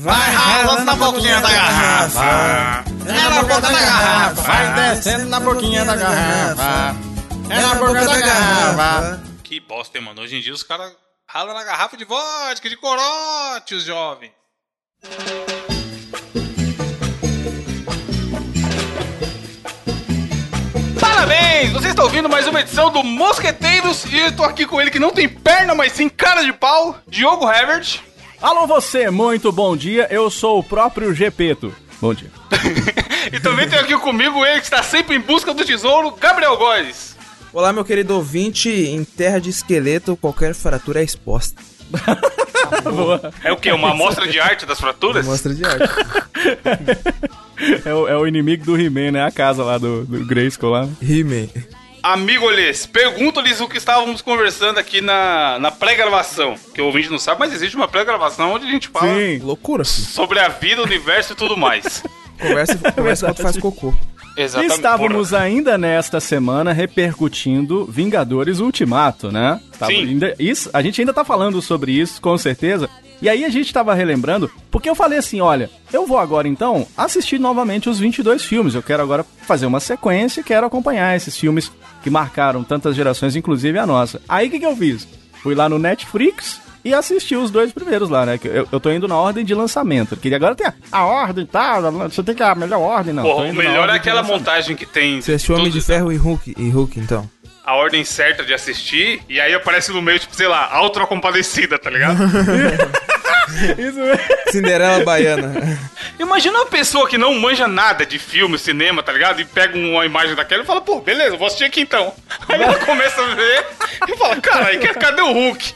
Vai ralando na boquinha da garrafa. É na boca da garrafa. Vai descendo na boquinha da garrafa. É na boca da garrafa. Que bosta, hein, mano? Hoje em dia os caras ralam na garrafa de vodka, de corote, os jovens. Parabéns! Você está ouvindo mais uma edição do Mosqueteiros e eu tô aqui com ele que não tem perna, mas sim cara de pau, Diogo Herbert. Alô você, muito bom dia, eu sou o próprio Gepeto. Bom dia. e também tem aqui comigo ele que está sempre em busca do tesouro, Gabriel Góes. Olá, meu querido ouvinte, em terra de esqueleto, qualquer fratura é exposta. é o que? Uma amostra de arte das fraturas? Amostra de arte. é, o, é, o, inimigo do He-Man, né? A casa lá do, do Grayskull lá. He-Man. Amigo-lhes, pergunto-lhes o que estávamos conversando aqui na, na pré-gravação. Que o ouvinte não sabe, mas existe uma pré-gravação onde a gente fala Sim, loucura, sobre a vida, o universo e tudo mais. conversa conversa enquanto faz cocô. Exatamente. Estávamos porra. ainda nesta semana repercutindo Vingadores Ultimato, né? Tava Sim. Ainda, isso, a gente ainda tá falando sobre isso, com certeza. E aí a gente tava relembrando, porque eu falei assim, olha, eu vou agora então assistir novamente os 22 filmes. Eu quero agora fazer uma sequência, quero acompanhar esses filmes que marcaram tantas gerações, inclusive a nossa. Aí o que, que eu fiz? Fui lá no Netflix, e assisti os dois primeiros lá, né? Eu, eu tô indo na ordem de lançamento. Porque agora tem a, a ordem e tá, tal, você tem que a melhor ordem, não. Pô, o melhor é aquela montagem que tem. Você assistiu Homem de Ferro e Hulk, e Hulk, então? A ordem certa de assistir, e aí aparece no meio, tipo, sei lá, Ultra Compadecida, tá ligado? Isso mesmo. Cinderela Baiana. Imagina uma pessoa que não manja nada de filme, cinema, tá ligado? E pega uma imagem daquela e fala, pô, beleza, vou assistir aqui então. Aí ela começa a ver e fala, caralho, cadê o Hulk?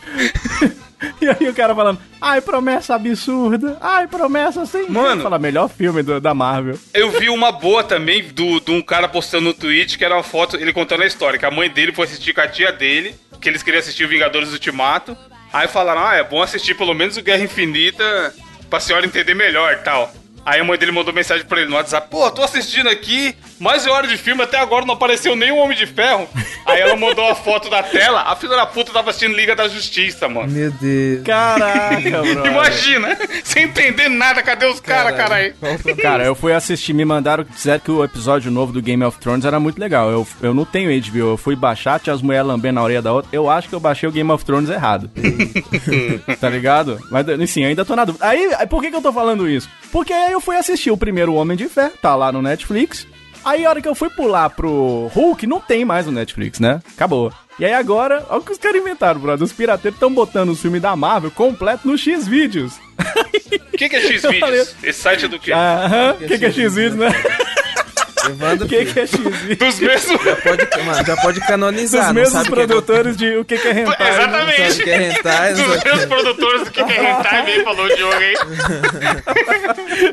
E aí o cara falando, ai, promessa absurda, ai, promessa sem Mano, fala, melhor filme do, da Marvel. Eu vi uma boa também do, de um cara postando no Twitch que era uma foto, ele contando a história, que a mãe dele foi assistir com a tia dele, que eles queriam assistir o Vingadores Ultimato. Aí falaram, ah, é bom assistir pelo menos o Guerra Infinita pra senhora entender melhor tal. Aí a mãe dele mandou mensagem pra ele no WhatsApp: Pô, tô assistindo aqui, mais de hora de filme, até agora não apareceu nenhum Homem de Ferro. Aí ela mandou a foto da tela, a filha da puta tava assistindo Liga da Justiça, mano. Meu Deus. Caraca, bro. Imagina, sem entender nada, cadê os caras, cara aí? Cara, eu fui assistir, me mandaram, disseram que o episódio novo do Game of Thrones era muito legal. Eu, eu não tenho HBO, eu fui baixar, tinha as mulheres lambendo na orelha da outra. Eu acho que eu baixei o Game of Thrones errado. tá ligado? Mas, assim, ainda tô na dúvida. Aí, por que que eu tô falando isso? Porque aí eu fui assistir o primeiro Homem de Ferro, tá lá no Netflix. Aí a hora que eu fui pular pro Hulk, não tem mais no Netflix, né? Acabou. E aí agora, olha o que os caras inventaram, brother. Os pirateiros estão botando o filme da Marvel completo no X-Vídeos. O que, que, é X-Vídeos? Esse site é do quê? Aham, o que, que, é X-Vídeos, né? Evandro, o que, que é X? Dos mesmos. Já pode, mano, já pode canonizar. Dos mesmos produtores que é... de o que, que é hentai. Exatamente. Não que é hentai, Dos mesmos produtores do que, que é hentai, bem falou o Diogo aí.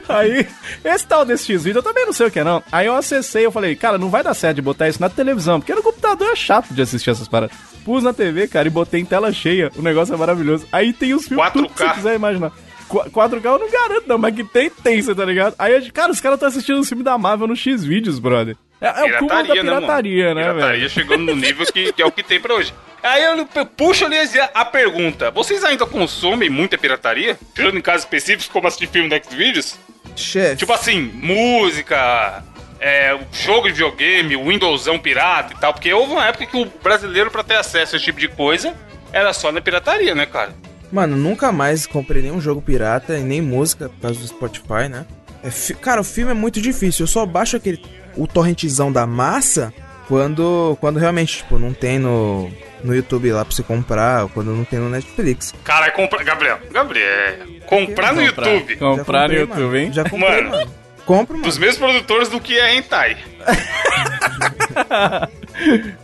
aí, esse tal desse X-Vídeo, eu também não sei o que é não. Aí eu acessei, eu falei, cara, não vai dar certo de botar isso na televisão, porque no computador é chato de assistir essas paradas. Pus na TV, cara, e botei em tela cheia. O negócio é maravilhoso. Aí tem os filmes 4K. tudo que você quiser imaginar. 4K eu não garanto, não, mas que tem, tem, você tá ligado? Aí, cara, os caras estão assistindo o filme da Marvel no X-Vídeos, brother. É, é o cúmulo da pirataria, né, né velho? Pirataria chegando no nível que, que, é o que tem pra hoje. Aí eu puxo ali a pergunta: vocês ainda consomem muita pirataria? Tirando em casos específicos, como assistir filme da Xvideos? Chefe. Tipo assim, música, é, jogo de videogame, Windowsão pirata e tal. Porque houve uma época que o brasileiro, pra ter acesso a esse tipo de coisa, era só na pirataria, né, cara? Mano, nunca mais comprei nenhum jogo pirata e nem música por causa do Spotify, né? É, cara, o filme é muito difícil. Eu só baixo aquele o torrentzão da massa quando, quando realmente, tipo, não tem no, no YouTube lá pra você comprar, ou quando não tem no Netflix. Cara, é comprar. Gabriel, Gabriel, comprar no comprar. YouTube. Comprar comprei, no YouTube, mano. hein? Já comprei, mano. mano. Compro, mano. Dos mesmos produtores do que é Hentai.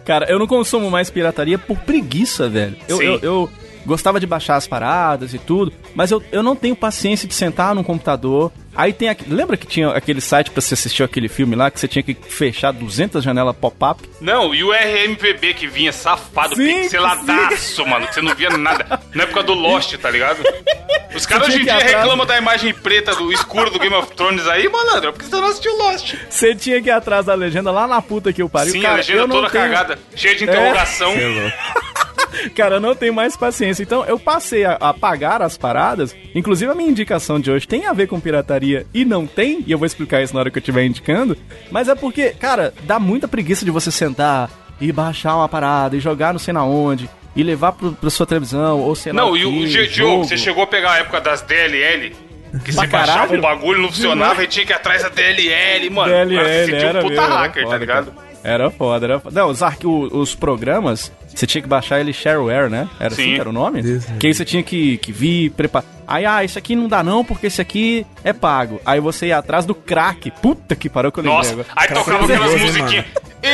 Cara, eu não consumo mais pirataria por preguiça, velho. Eu, eu, eu, gostava de baixar as paradas e tudo, mas eu, eu não tenho paciência de sentar no computador. Aí tem aqui, lembra que tinha aquele site para você assistir aquele filme lá que você tinha que fechar 200 janelas pop-up? Não, e o RMVB que vinha safado, sim, pixeladaço, sim. mano, que você não via nada. Na época do Lost, tá ligado? Os caras hoje em dia reclamam da imagem preta do escuro do Game of Thrones aí, malandro, porque você não assistiu Lost. Você tinha que ir atrás da legenda lá na puta que eu pariu. Sim, cara, a legenda toda tenho... cagada, cheia de interrogação. É. Cara, eu não tenho mais paciência. Então eu passei a, a pagar as paradas. Inclusive a minha indicação de hoje tem a ver com pirataria e não tem, e eu vou explicar isso na hora que eu estiver indicando. Mas é porque, cara, dá muita preguiça de você sentar e baixar uma parada e jogar não sei na onde. E levar pro, pra sua televisão, ou sei lá. Não, e o, Diogo, você chegou a pegar a época das DLL? Que Pra baixava um bagulho, não funcionava e tinha que ir atrás da DLL, mano. se DLL, era um puta era hacker, tá foda, ligado? cara. Era foda, era foda. Não, os, os programas, você tinha que baixar ele shareware, né? Era assim Sim. que era o nome? Isso. Que aí você tinha que, que vir, preparar. Aí, ah, esse aqui não dá não, porque esse aqui é pago. Aí você ia atrás do crack. Puta que pariu que eu lembrei Nossa, aí tocava foi aquelas musiquinhas.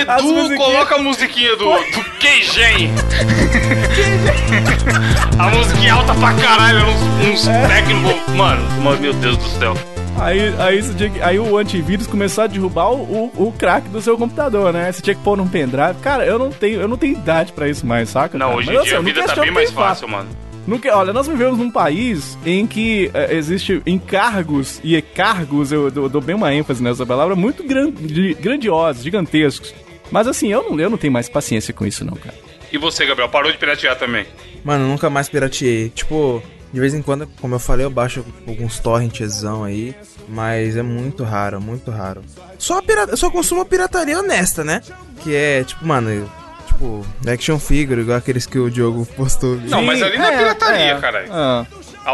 As Edu, musiquinhas. coloca a musiquinha do, do Keigen. a musiquinha alta pra caralho, uns, uns É. mano, meu Deus do céu. Aí, aí, que- aí o antivírus começou a derrubar o, o, o crack do seu computador, né? Você tinha que pôr num pendrive. Cara, eu não tenho, eu não tenho idade pra isso mais, saca? Não, cara? hoje Mas, em assim, dia a eu não vida tá bem mais fácil, mano. Nunca, olha, nós vivemos num país em que eh, existe encargos e cargos, eu dou, dou bem uma ênfase nessa palavra, muito gran, de- grandiosos, gigantescos. Mas assim, eu não, eu não tenho mais paciência com isso, não, cara. E você, Gabriel, parou de piratear também? Mano, nunca mais pirateei. Tipo, de vez em quando, como eu falei, eu baixo alguns torrentzão aí. Mas é muito raro, muito raro. Só, a pirata, só consumo a pirataria honesta, né? Que é, tipo, mano, eu- tipo, action figure, igual aqueles que o Diogo postou. Não, mas ali não é pirataria, caralho. Ah,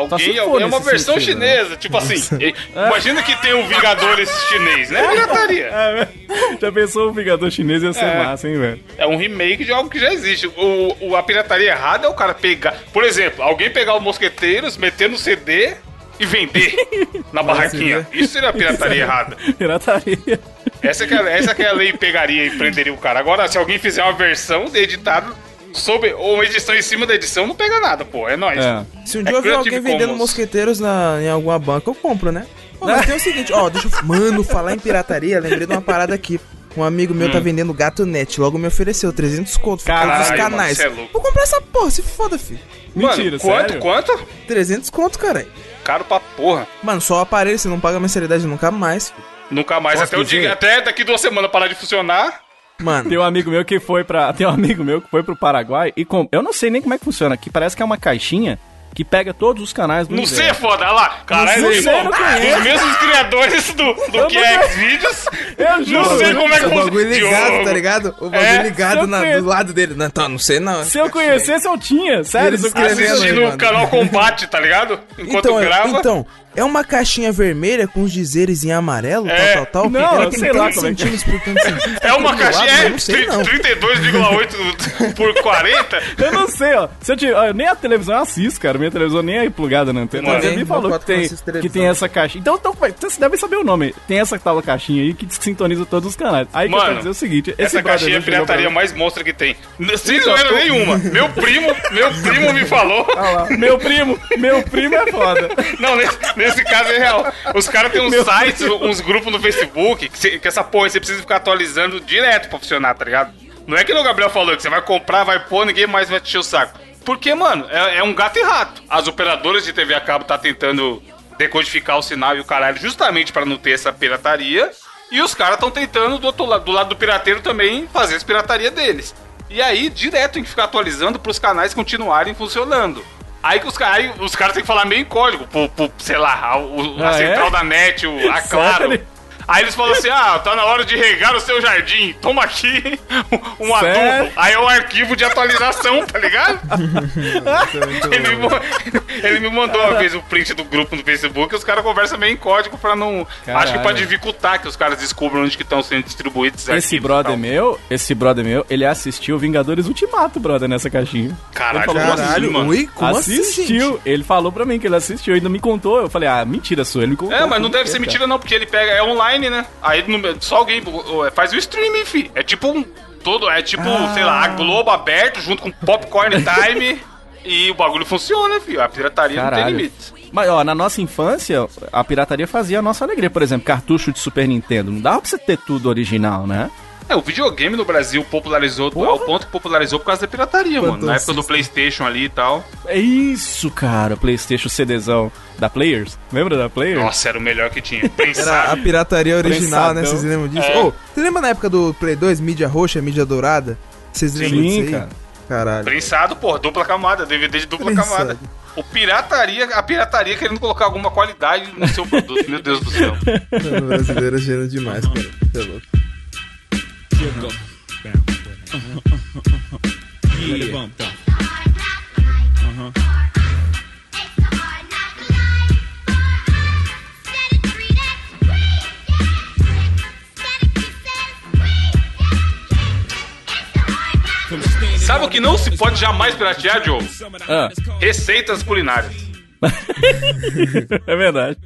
Só se Alguém, é uma versão sentido, né? chinesa, tipo assim. Imagina que tem o Vingadores chinês, né? Pirataria. É, já pensou o Vingador Chinês ia ser É. massa, hein, velho? É um remake de algo que já existe. O, o- a pirataria errada é o cara pegar. Por exemplo, alguém pegar o Mosqueteiros, meter no CD e vender na barraquinha. Isso seria pirataria errada. Pirataria. Essa que, é, essa que é a lei pegaria e prenderia o cara. Agora, se alguém fizer uma versão editada sobre, ou uma edição em cima da edição, não pega nada, pô. É nóis. É. Se um É dia eu ver alguém vendendo Commons. mosqueteiros na, em alguma banca, eu compro, né? Pô, mas tem o seguinte, ó, deixa eu... Mano, falar em pirataria, lembrei de uma parada aqui. Um amigo meu tá vendendo gato net, logo me ofereceu 300 conto, por causa dos Hum. Caralho, mano, canais. cê é louco. Vou comprar essa porra, se foda, filho. Mano, Mentira, quanto, sério? quanto? 300 conto, caralho. Caro pra porra. Mano, só o aparelho, você não paga mensalidade nunca mais. filho. Nunca mais, Posso até, o dizer? dia, até daqui duas semanas parar de funcionar. Mano, Tem um amigo meu que foi para Tem um amigo meu que foi pro Paraguai e com... Eu não sei nem como é que funciona aqui. Parece que é uma caixinha que pega todos os canais do Não sei, é universo. foda, olha lá. Caralho, Não sei, não conheço. os mesmos criadores do, do Eu que não é. Xvideos. Eu juro. Não sei como é que o bagulho ligado, Diogo. tá ligado? O bagulho É, ligado na- do lado dele. Não, então, não sei não. Se eu conhecesse, eu tinha. Sério, eu Assistindo o canal Combate, tá ligado? Enquanto Então, grava. então, é uma caixinha vermelha com os dizeres em amarelo, É. tal, tal, tal. Não, Ela tem sei lá como é que é. por tantos centímetros. É uma lado, caixinha, é não sei não. 32,8 por 40. Eu não sei, ó. Se eu te... ó, Nem a televisão eu assisto, cara. Minha televisão nem é plugada na antena. Mano, Mas ele falou que tem, que tem essa caixinha. Então, então vai- vocês devem saber o nome. Tem essa tal caixinha aí que sintoniza todos os canais. Aí que eu Mano, quero dizer o seguinte: esse Essa caixinha é a pirataria mais monstra que tem. Sem zoeira nenhuma. Meu primo, meu primo me falou. Ah lá, meu primo, meu primo é foda. Não, nesse, nesse caso é real. Os caras têm uns sites, uns grupos no Facebook, que, cê- que essa porra você precisa ficar atualizando direto pra funcionar, tá ligado? Não é que o Gabriel falou que você vai comprar, vai pôr, ninguém mais vai te encher o saco. Porque, mano, é, é um gato e rato. As operadoras de TV a cabo tá tentando decodificar o sinal e o caralho justamente pra não ter essa pirataria. E os caras estão tentando, do outro lado, do lado do pirateiro também, fazer as pirataria deles. E aí, direto tem que ficar atualizando pros canais continuarem funcionando. Aí, os, aí os caras têm que falar meio em código, pro, pro, sei lá, a, o- a Ah, é? central da net, o, a Claro. Sério? Aí eles falam assim: ah, tá na hora de regar o seu jardim, toma aqui um adubo. Sério? Aí é o arquivo de atualização, tá ligado? ele, me, ele me mandou uma vez o print do grupo no Facebook e os caras conversam meio em código pra não. Caralho. Acho que pra dificultar que os caras descubram onde que estão sendo distribuídos Esse brother tal. meu, esse brother meu, ele assistiu Vingadores Ultimato, brother, nessa caixinha. Caralho, Ele falou, como assim, Caralho, mano? ui, como assim, assistiu. gente? ele falou pra mim que ele assistiu, ainda me contou. Eu falei, ah, mentira sua, ele me contou. É, mas não deve ser mentira não, porque ele pega, é online, né? Aí só alguém ó, faz o streaming, fi. É tipo um, todo, é tipo, sei lá, a Globo aberto junto com Popcorn Time e o bagulho funciona, fi. A pirataria não tem Caralho. limites. Mas, ó, na nossa infância, a pirataria fazia a nossa alegria. Por exemplo, cartucho de Super Nintendo. Não dava pra você ter tudo original, né? É, o videogame no Brasil popularizou Porra. ao ponto que popularizou por causa da pirataria, Quanto mano. Na época do. Playstation ali e tal. É isso, cara. Playstation CDzão da Players. Lembra da Players? Nossa, era o melhor que tinha. Era a pirataria original, né? Prensadão. Vocês lembram disso? É. Ô, você lembra na época do Play 2, mídia roxa, mídia dourada? Vocês lembram disso Sim, aí? cara. Caralho. Prensado, pô, dupla camada, DVD de dupla Prensado. camada. O pirataria, a pirataria querendo colocar alguma qualidade no seu produto, meu Deus do céu. O brasileiro é gênio demais, cara. Você é louco. Sabe o que não se pode jamais piratear, Diogo? Ah, Receitas culinárias. é verdade.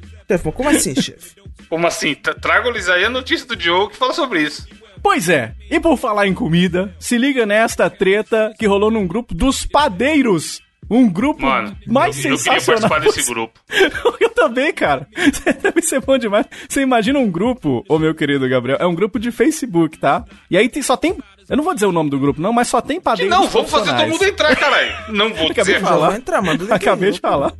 Como assim, chefe? Como assim? Tra- Trago-lhes aí a notícia do Diogo que fala sobre isso. Pois é, e por falar em comida, se liga nesta treta que rolou num grupo dos padeiros. Um grupo Mano, mais eu, eu queria sensacional. participar desse grupo. Eu também, cara. Deve ser bom demais. Você imagina um grupo, ô meu querido Gabriel, é um grupo de Facebook, tá? E aí tem, só tem. Eu não vou dizer o nome do grupo, não, mas só tem Que padeiros. não, vamos fazer todo mundo entrar, caralho. Não vou Acabei dizer. de falar. Entrar, manda o link Acabei de falar.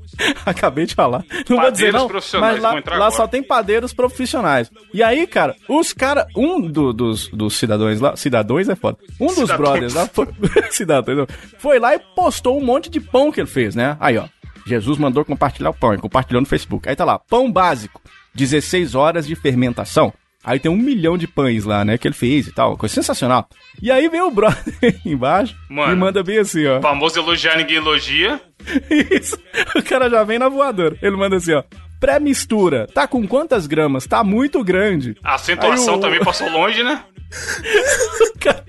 Acabei de falar. Não vou dizer Padeiros não, profissionais, mas lá, lá agora. só tem padeiros profissionais. E aí, cara, os caras, um do- dos, dos cidadãos lá, cidadãos é foda. Um dos Cidadãos. brothers lá, foi, cidadãos, não. foi lá e postou um monte de pão que ele fez, né? Aí, ó, Jesus mandou compartilhar o pão, ele compartilhou no Facebook. Aí tá lá, pão básico, 16 horas de fermentação. Aí tem um milhão de pães lá, né, que ele fez e tal, coisa sensacional. E aí vem o brother embaixo Mano. e manda bem assim, ó. Famoso elogiar ninguém elogia. Isso. O cara já vem na voadora. Ele manda assim, ó. Pré-mistura. Tá com quantas gramas? Tá muito grande. A acentuação o- também passou longe, né? O cara,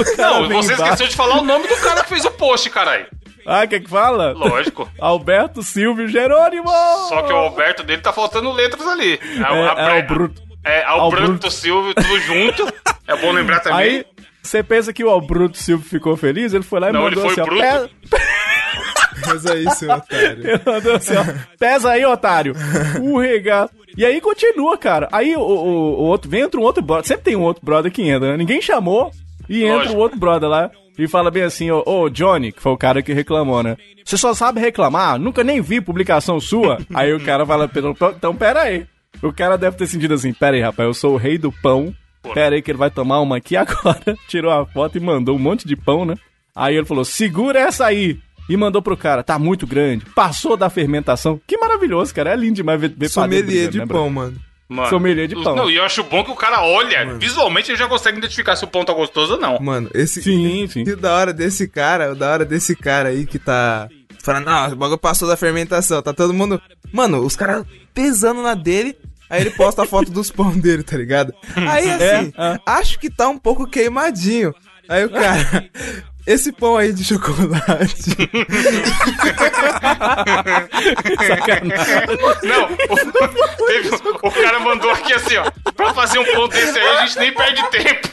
o cara Não, você embaixo. esqueceu de falar o nome do cara que fez o post, caralho. Ah, quer que fala? Lógico. Alberto Silvio Jerônimo! Só que o Alberto dele tá faltando letras ali. É, É, a- é o Bruto. É, Ao Alberto Bruto. Silvio, tudo junto. É bom lembrar também. Aí, você pensa que o Alberto Silvio ficou feliz? Ele foi lá e Não, mandou ele foi assim, ó. bruto. Mas aí, seu otário. Ele mandou assim, ó. Pesa aí, otário. O regato. E aí continua, cara. Aí o, o- o outro, vem entra um outro brother. Sempre tem um outro brother que entra, né? Ninguém chamou. E entra Lógico. o outro brother lá. E fala bem assim, ó, ô Johnny, que foi o cara que reclamou, né? Você só sabe reclamar? Nunca nem vi publicação sua. aí o cara fala, "Pedro, então pera aí. O cara deve ter sentido assim, pera aí, rapaz, eu sou o rei do pão. Pera aí que ele vai tomar uma aqui agora. Tirou a foto e mandou um monte de pão, né? Aí ele falou, segura essa aí. E mandou pro cara, tá muito grande, passou da fermentação. Que maravilhoso, cara. É lindo demais ver, ver Sommelier de né, pão, mano. Mano, sommelier de pão. Não, e eu acho bom que o cara olha, visualmente ele já consegue identificar se o pão tá gostoso ou não. Mano, esse. Sim, sim. E da hora desse cara, o da hora desse cara aí que tá. Falando, não, o bagulho passou da fermentação, tá todo mundo. Mano, os caras pesando na dele. Aí ele posta a foto dos pão dele, tá ligado? Aí assim, é. acho que tá um pouco queimadinho. Aí o cara. Esse pão aí de chocolate. Não, o, teve- o cara mandou aqui assim, ó. Pra fazer um pão desse aí, a gente nem perde tempo.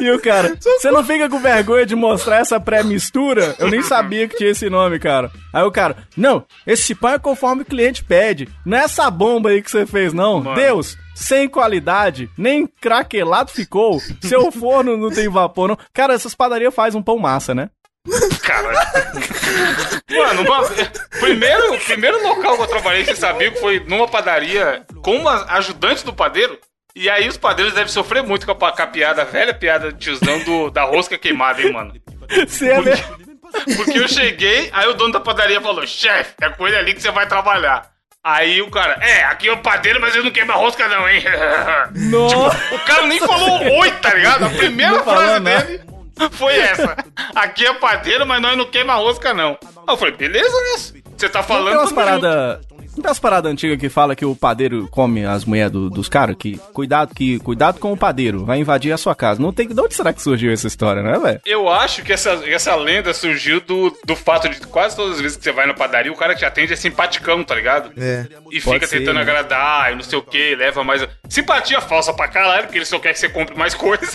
E o cara, você não fica com vergonha de mostrar essa pré-mistura? Eu nem sabia que tinha esse nome, cara. Aí o cara, não, esse pão é conforme o cliente pede. Não é essa bomba aí que você fez, não. Mano. Deus, sem qualidade, nem craquelado ficou. Seu forno não tem vapor, não. Cara, essas padarias fazem um pão massa, né? Cara. Mano, uma, primeiro, o primeiro local que eu trabalhei, você sabia que foi numa padaria com uma ajudante do padeiro. E aí os padeiros devem sofrer muito com a, com a piada, a velha piada tiozão do, da rosca queimada, hein, mano. Você é ver- Porque eu cheguei, aí o dono da padaria falou: chefe, é com ele ali que você vai trabalhar. Aí o cara, é, aqui é o padeiro, mas ele não queima rosca, não, hein? Nossa. O cara nem falou oi, tá ligado? A primeira frase dele foi essa. Aqui é padeiro, mas nós não queima rosca, não. Aí eu falei, beleza, né? Você tá falando. tem umas paradas. Não tem umas paradas antigas que fala que o padeiro come as mulheres do- dos caras? Que cuidado, que cuidado com o padeiro, vai invadir a sua casa. Não tem. De onde será que surgiu essa história, né, velho? Eu acho que essa, essa lenda surgiu do, do fato de quase todas as vezes que você vai na padaria, o cara que te atende é simpaticão, tá ligado? É. E Pode fica ser, tentando né? agradar e não sei o que, leva mais. Simpatia falsa pra caralho, porque ele só quer que você compre mais coisas.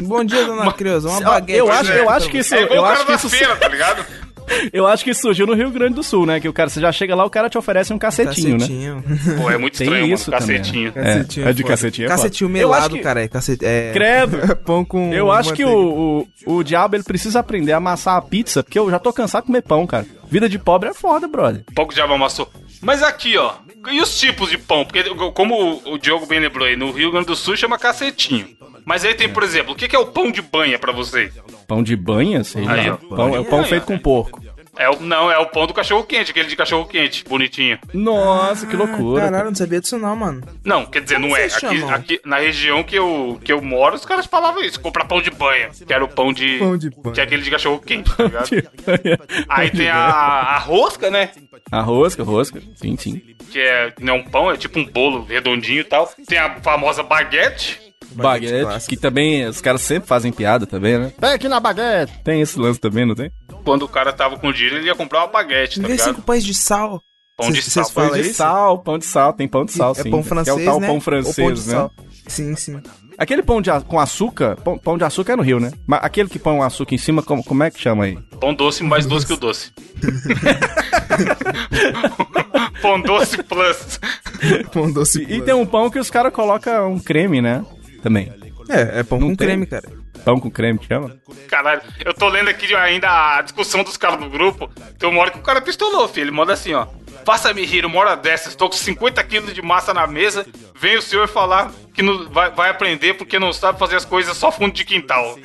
Bom dia, dona Creuza. Uma baguete. Eu acho, é. eu acho que isso. É igual Eu o cara acho que isso. feira, tá ligado? Eu acho que isso surgiu no Rio Grande do Sul, né? Que o cara, você já chega lá, o cara te oferece um cacetinho, né? Cacetinho. Pô, é muito Tem estranho, isso mano. também, Cacetinho. né? Cacetinho É, é de foda. cacetinho é. Cacetinho Eu acho melado, que- cara. É cacete, é... Credo. Pão com Eu acho que manteiga. o, o, o diabo ele precisa aprender a amassar a pizza, porque eu já tô cansado de comer pão, cara. Vida de pobre é foda, brother. Pouco diabo amassou. Mas aqui, ó. E os tipos de pão? Porque, como o- Diogo bem lembrou aí, no Rio Grande do Sul chama cacetinho. Mas aí tem, por exemplo, o que que é o pão de banha pra vocês? Pão de banha, sei lá. Aí. Pão, é o pão feito com porco. É o, não, é o pão do cachorro quente, aquele de cachorro quente, bonitinho. Nossa, que loucura. Caralho, eu não sabia disso não, mano. Não, quer dizer, Como não é. Aqui, aqui na região que eu, que eu moro, os caras falavam isso, comprar pão de banha. Que era o pão de. Pão de banha. Que é aquele de cachorro quente, tá ligado? Aí Pão tem a, a rosca, né? A rosca, rosca. Sim, sim. Que é, não é um pão, é tipo um bolo redondinho e tal. Tem a famosa baguete. Baguete, que também os caras sempre fazem piada também, né? Pega aqui na baguete. Tem esse lance também, não tem? Quando o cara tava com dinheiro, ele ia comprar uma baguete, tá vê ligado? cinco pães de sal. Pão de sal. Pão de isso? sal, pão de sal, tem pão de sal, é sim. pão francês, Que é o tal né? pão francês, pão de né? sal. Sim, sim. Aquele pão de com açúcar, pão, pão de açúcar é no Rio, né? Mas aquele que põe o açúcar em cima, como, como é que chama aí? Pão doce mais doce que o doce. Pão doce plus. Pão doce. E, e tem um pão que os caras colocam um creme, né? Também. É, é pão Não com tem? creme, cara. Pão com creme, que chama? Caralho, eu tô lendo aqui ainda a discussão dos caras do grupo. Tem uma hora que o cara pistolou, filho. Ele manda assim, ó. Faça-me rir uma hora dessas. Estou com 50 quilos de massa na mesa. Vem o senhor falar que não, vai, vai aprender porque não sabe fazer as coisas só fundo de quintal.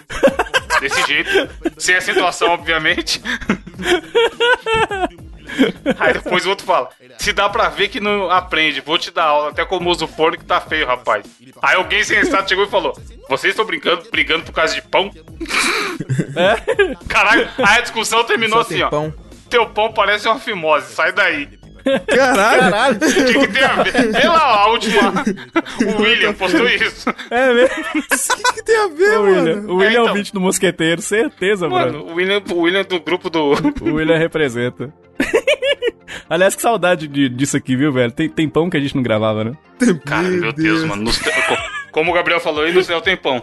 Desse jeito. Sem acentuação, obviamente. Aí depois o outro fala: Se dá pra ver que não aprende, vou te dar aula, até como uso forno que tá feio, rapaz. Aí alguém sensato chegou e falou: Vocês estão brincando, brigando por causa de pão? Caralho, aí a discussão terminou Só tem assim, ó. pão. Teu pão parece uma fimose, sai daí. Caralho! Caralho! O que, que tem a ver? Vê lá a última. O William postou isso. É mesmo? O que, que tem a ver, O mano? William, o William é, É, o então. vídeo do mosqueteiro, certeza, mano. Mano, o William, o William do grupo do. O William representa. Aliás, que saudade de- disso aqui, viu, velho? Tem, tem pão que a gente não gravava, né? Cara, meu Deus, mano. no céu- co- como o Gabriel falou aí, no céu tem pão.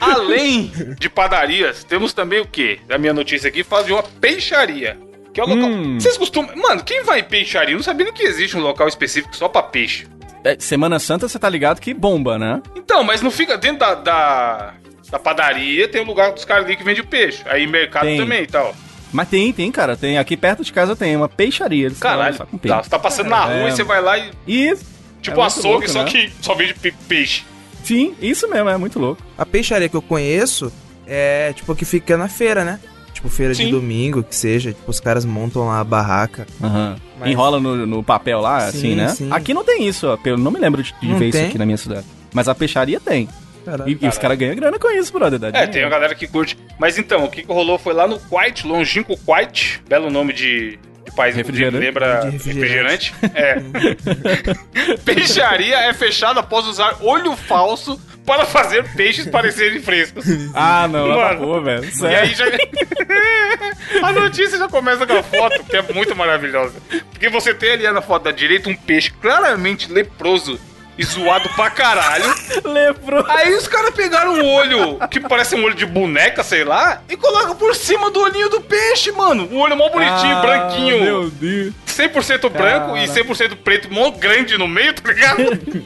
Além de padarias, temos também o quê? A minha notícia aqui fala de uma peixaria. Que é o local. Hum. Vocês costumam. Mano, quem vai em peixaria? Eu Não sabia nem que existe um local específico só pra peixe. É, Semana Santa, você tá ligado que bomba, né? Então, mas não fica dentro da, da, da padaria, tem um lugar dos caras ali que vende o peixe. Aí mercado Tem. também e tal. Mas tem, tem, cara. Tem aqui perto de casa tem uma peixaria. Eles Caralho, com peixe. tá, você tá passando na rua É. e você vai lá e. E. Tipo é um açougue, louco, só né? que só vende pe- peixe. Sim, isso mesmo, é muito louco. A peixaria que eu conheço é, tipo, que fica na feira, né? Tipo, feira Sim. de domingo, que seja. Tipo, os caras montam lá a barraca. Aham. Mas- Enrola no, no papel lá, Sim, assim, né? sim. Aqui não tem isso, ó. Eu não me lembro de, de ver isso tem? aqui na minha cidade. Mas a peixaria tem. E, e os caras ganham grana com isso, brother. dá É, dinheiro. tem uma galera que curte. Mas então, o que que rolou foi lá no Quite, Longínquo Quite, belo nome de, de país Refrigerante. lembra De refrigerante. refrigerante. É. Peixaria é fechada após usar olho falso para fazer peixes parecerem frescos. Ah, não, pra Mano, velho. E aí já. a notícia já começa com a foto, que é muito maravilhosa. Porque você tem ali na foto da direita um peixe claramente leproso e zoado pra caralho. Lembrou. Aí os caras pegaram um olho que parece um olho de boneca, sei lá, e colocam por cima do olhinho do peixe, mano. Um olho mó bonitinho, Ah, branquinho. Meu Deus. 100% branco e 100% preto, mó grande no meio, tá ligado?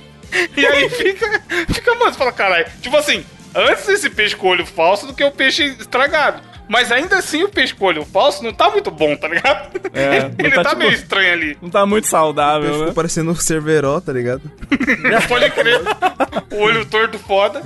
e aí fica, fica, você fala, caralho. Tipo assim, antes esse peixe com olho falso do que o peixe estragado. Mas ainda assim o peixe com olho falso não tá muito bom, tá ligado? É, ele ele tá tá, tipo- meio estranho ali. Não tá muito saudável, né? parecendo um cerveró, tá ligado? Pode crer. o olho torto foda.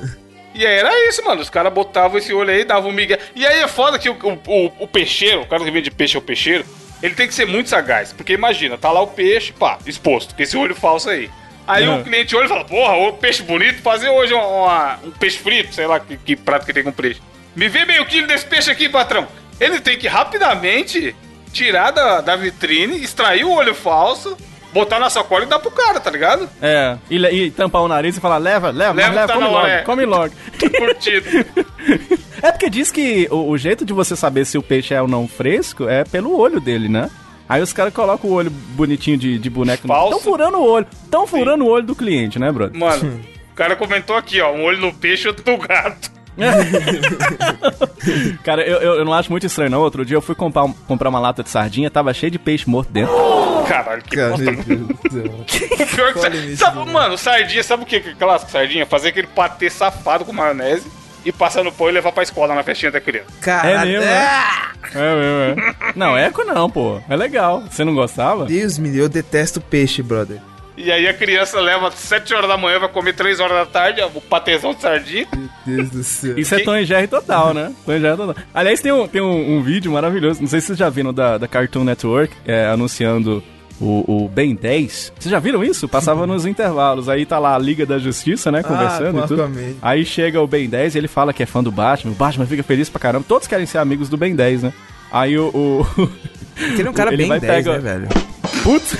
E aí era isso, mano. Os caras botavam esse olho aí, davam um migué. E aí é foda que o, o, o- o peixeiro, o cara que vende peixe é o peixeiro, ele tem que ser muito sagaz. Porque imagina, tá lá o peixe, pá, exposto, com esse olho falso aí. Aí Uhum. o cliente olha e fala, porra, o peixe bonito, fazer hoje uma- uma- um peixe frito, sei lá que, que prato que tem com peixe. Me vê meio quilo desse peixe aqui, patrão. Ele tem que rapidamente tirar da, da vitrine, extrair o olho falso, botar na sacola e dar pro cara, tá ligado? É, e, e tampar o nariz e falar, leva, leva, Leva leva, tá come logo, é. come logo. Curtido. É porque diz que o, o jeito de você saber se o peixe é ou não fresco é pelo olho dele, né? Aí os caras colocam o olho bonitinho de, de boneco. Falso. Tão furando o olho. Tão furando o olho do cliente, né, brother? Mano, o cara comentou aqui, ó, um olho no peixe e outro no gato. Cara, eu, eu, eu não acho muito estranho, não. Outro dia eu fui comprar, um- comprar uma lata de sardinha, tava cheio de peixe morto dentro. Caralho, que Cara. Pior que sa- sabe, do- mano, sardinha, sabe o que que é clássico sardinha? Fazer aquele patê safado com maionese e passar no pão e levar pra escola na festinha da criança. Caralho. mesmo, Ah! É mesmo, é. Não, eco não, pô. É legal. Você não gostava? Deus me livre, eu detesto peixe, brother. E aí a criança leva 7 horas da manhã, vai comer 3 horas da tarde, o patezão de sardinha. Meu Deus do céu. Isso é Tom e Jerry total, né? Tom e Jerry total. Aliás, tem um, tem um, um vídeo maravilhoso, não sei se vocês já viram da, da Cartoon Network, é, anunciando o, o Ben 10. Vocês já viram isso? Passava nos intervalos. Aí tá lá a Liga da Justiça, né? Conversando com e tudo. Aí chega o Ben 10 e ele fala que é fã do Batman. O Batman fica feliz pra caramba. Todos querem ser amigos do Ben 10, né? Aí o. o... Ele é um cara Ele bem vai 10, pegar- né, velho? Putz!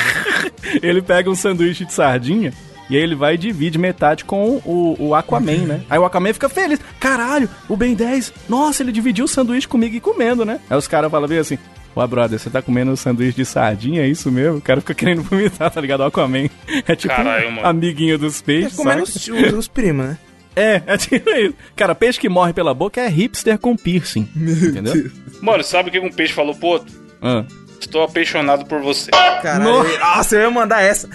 ele pega um sanduíche de sardinha e aí ele vai e divide metade com o, o Aquaman, né? Aí o Aquaman fica feliz. Caralho, o Ben 10, nossa, ele dividiu o sanduíche comigo e comendo, né? Aí os caras falam bem assim. Ué, brother, você tá comendo um sanduíche de sardinha, é isso mesmo? O cara fica querendo vomitar, tá ligado? O Aquaman é tipo Caralho, um amiguinho dos É peixes, comendo saca? os, os, os primos, né? É, é tipo isso. Cara, peixe que morre pela boca é hipster com piercing, entendeu? Mano, sabe o que um peixe falou pro outro? Ah. Estou apaixonado por você. Caralho. Nossa. Eu ia mandar essa.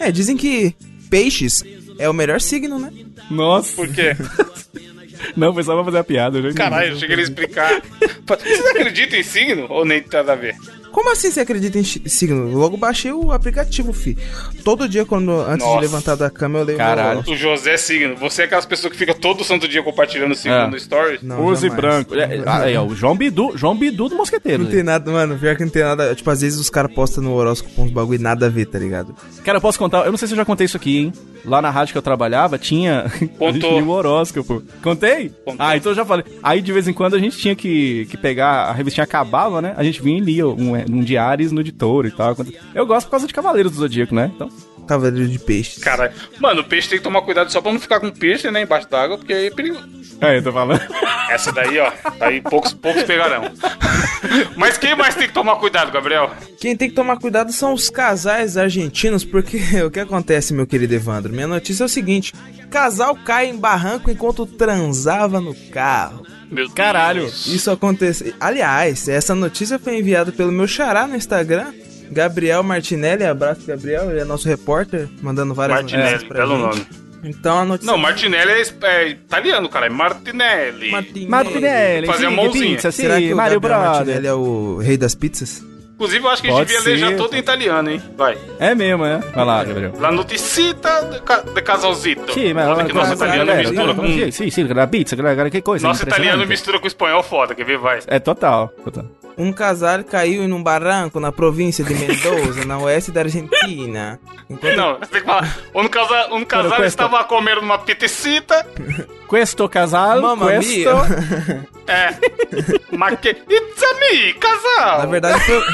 É, dizem que peixes é o melhor signo, né? Nossa. Por quê? Não, foi só pra fazer a piada. eu já entendi. Caralho, eu cheguei a explicar. Vocês acreditam em signo ou nem tem nada a ver? Como assim você acredita em signo? Logo baixei o aplicativo, fi. Todo dia, quando antes Nossa. de levantar da cama, eu leio Caralho. O José é signo. Você é aquelas pessoas que fica todo santo dia compartilhando signo É. no Stories? Não, Use jamais. branco. É, ah, é, o João Bidu, João Bidu do Mosqueteiro. Não tem nada, mano. Pior que não tem nada. Tipo, às vezes os caras postam no horóscopo uns bagulho e nada a ver, tá ligado? Cara, eu posso contar, eu não sei se eu já contei isso aqui, hein? Lá na rádio que eu trabalhava, tinha. Contou. o horóscopo. Contei? Contou. Ah, então eu já falei. Aí de vez em quando a gente tinha que, que pegar. A revistinha acabava, né? A gente vinha e lia um, um Diários no editor e tal. Eu gosto por causa de Cavaleiros do Zodíaco, né? Então. Cavaleiro de peixes. Caralho. Mano, o peixe tem que tomar cuidado só pra não ficar com peixe, né, embaixo d'água, porque aí é perigoso. É, eu tô falando. Essa daí, ó, aí poucos, poucos pegarão. Mas quem mais tem que tomar cuidado, Gabriel? Quem tem que tomar cuidado são os casais argentinos, porque o que acontece, meu querido Evandro? Minha notícia é o seguinte: casal cai em barranco enquanto transava no carro. Meu Deus. Caralho. Isso acontece. Aliás, essa notícia foi enviada pelo meu xará no Instagram, Gabriel Martinelli. Abraço, Gabriel, ele é nosso repórter, mandando várias Martinelli, pra belo gente. nome. Então a notícia. Não, Martinelli é, é italiano, cara. É Martinelli. Martinelli. Martinelli, Fazer a mãozinha. pizza, Será sim, que o Mario Gabriel Brother. Martinelli é o rei das pizzas? Inclusive, eu acho que a Pode gente devia ler já ser, todo em italiano, hein? Vai. É mesmo, é? Vai lá, Gabriel. La noticita de, ca- de casalzito. Sim, mas Nossa, que nosso italiano mistura com... Sim, sim, la pizza, que coisa. Nosso italiano mistura com espanhol foda, quer ver? Vai. É total, total. Um casal caiu em um barranco na província de Mendoza, na oeste da Argentina. Enquanto Não, você tem que falar. Um casal, um casal questo- estava comendo uma pizzita. Questo casal, Mamma questo... mia. É. Mas que. It's a me, casal! Na verdade foi.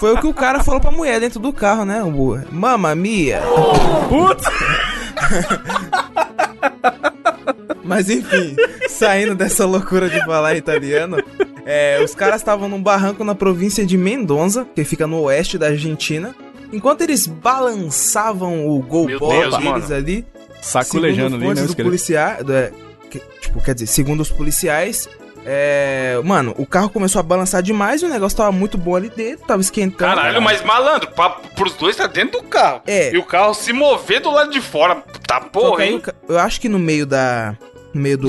Foi o que o cara falou pra mulher dentro do carro, né? Mamma mia. Putz! Mas enfim, saindo dessa loucura de falar italiano, é, os caras estavam num barranco na província de Mendoza, que fica no oeste da Argentina. Enquanto eles balançavam o gol Meu bola Deus, deles ali, Saculejando segundo ali, né? é, que- tipo, quer dizer, segundo os policiais, é, mano, o carro começou a balançar demais e o negócio tava muito bom ali dentro, tava esquentando. Caralho, mas malandro, pra, pros dois tá dentro do carro. É. E o carro se mover do lado de fora. Tá porra, aí hein? eu acho que no meio da. No meio do.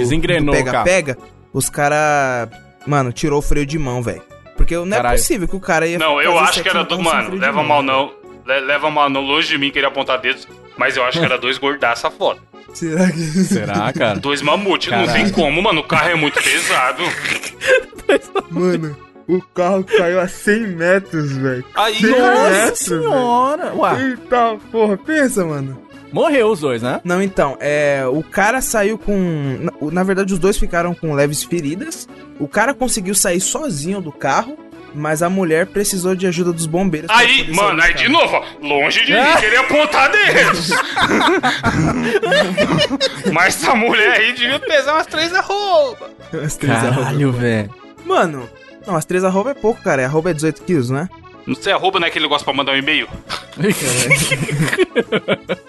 Pega-pega, os cara. Mano, tirou o freio de mão, velho. Porque não é Caralho. possível que o cara ia. Não, eu acho que era do. Mano, leva mão, mal não. Le- Leva mal não, longe de mim querer apontar dedos. Mas eu acho que era dois gordaça foda. Será que. Será, cara? Dois mamute, não tem como, mano. O carro é muito pesado. Mano, o carro caiu a 100 metros, velho. Aí, Nossa metros, senhora! Ué, Eita porra, pensa, mano. morreu os dois, né? Não, então, é. O cara saiu com. Na, na verdade, os dois ficaram com leves feridas. O cara conseguiu sair sozinho do carro. Mas a mulher precisou de ajuda dos bombeiros. Aí, mano, aí de novo, ó, longe de mim querer apontar dedos. Mas essa mulher aí devia pesar umas três arroba. As três arroba. Caralho, velho. Mano, não, as três arroba é pouco, cara. Arroba é 18 quilos, né? Não sei, arroba não é aquele negócio pra mandar um e-mail?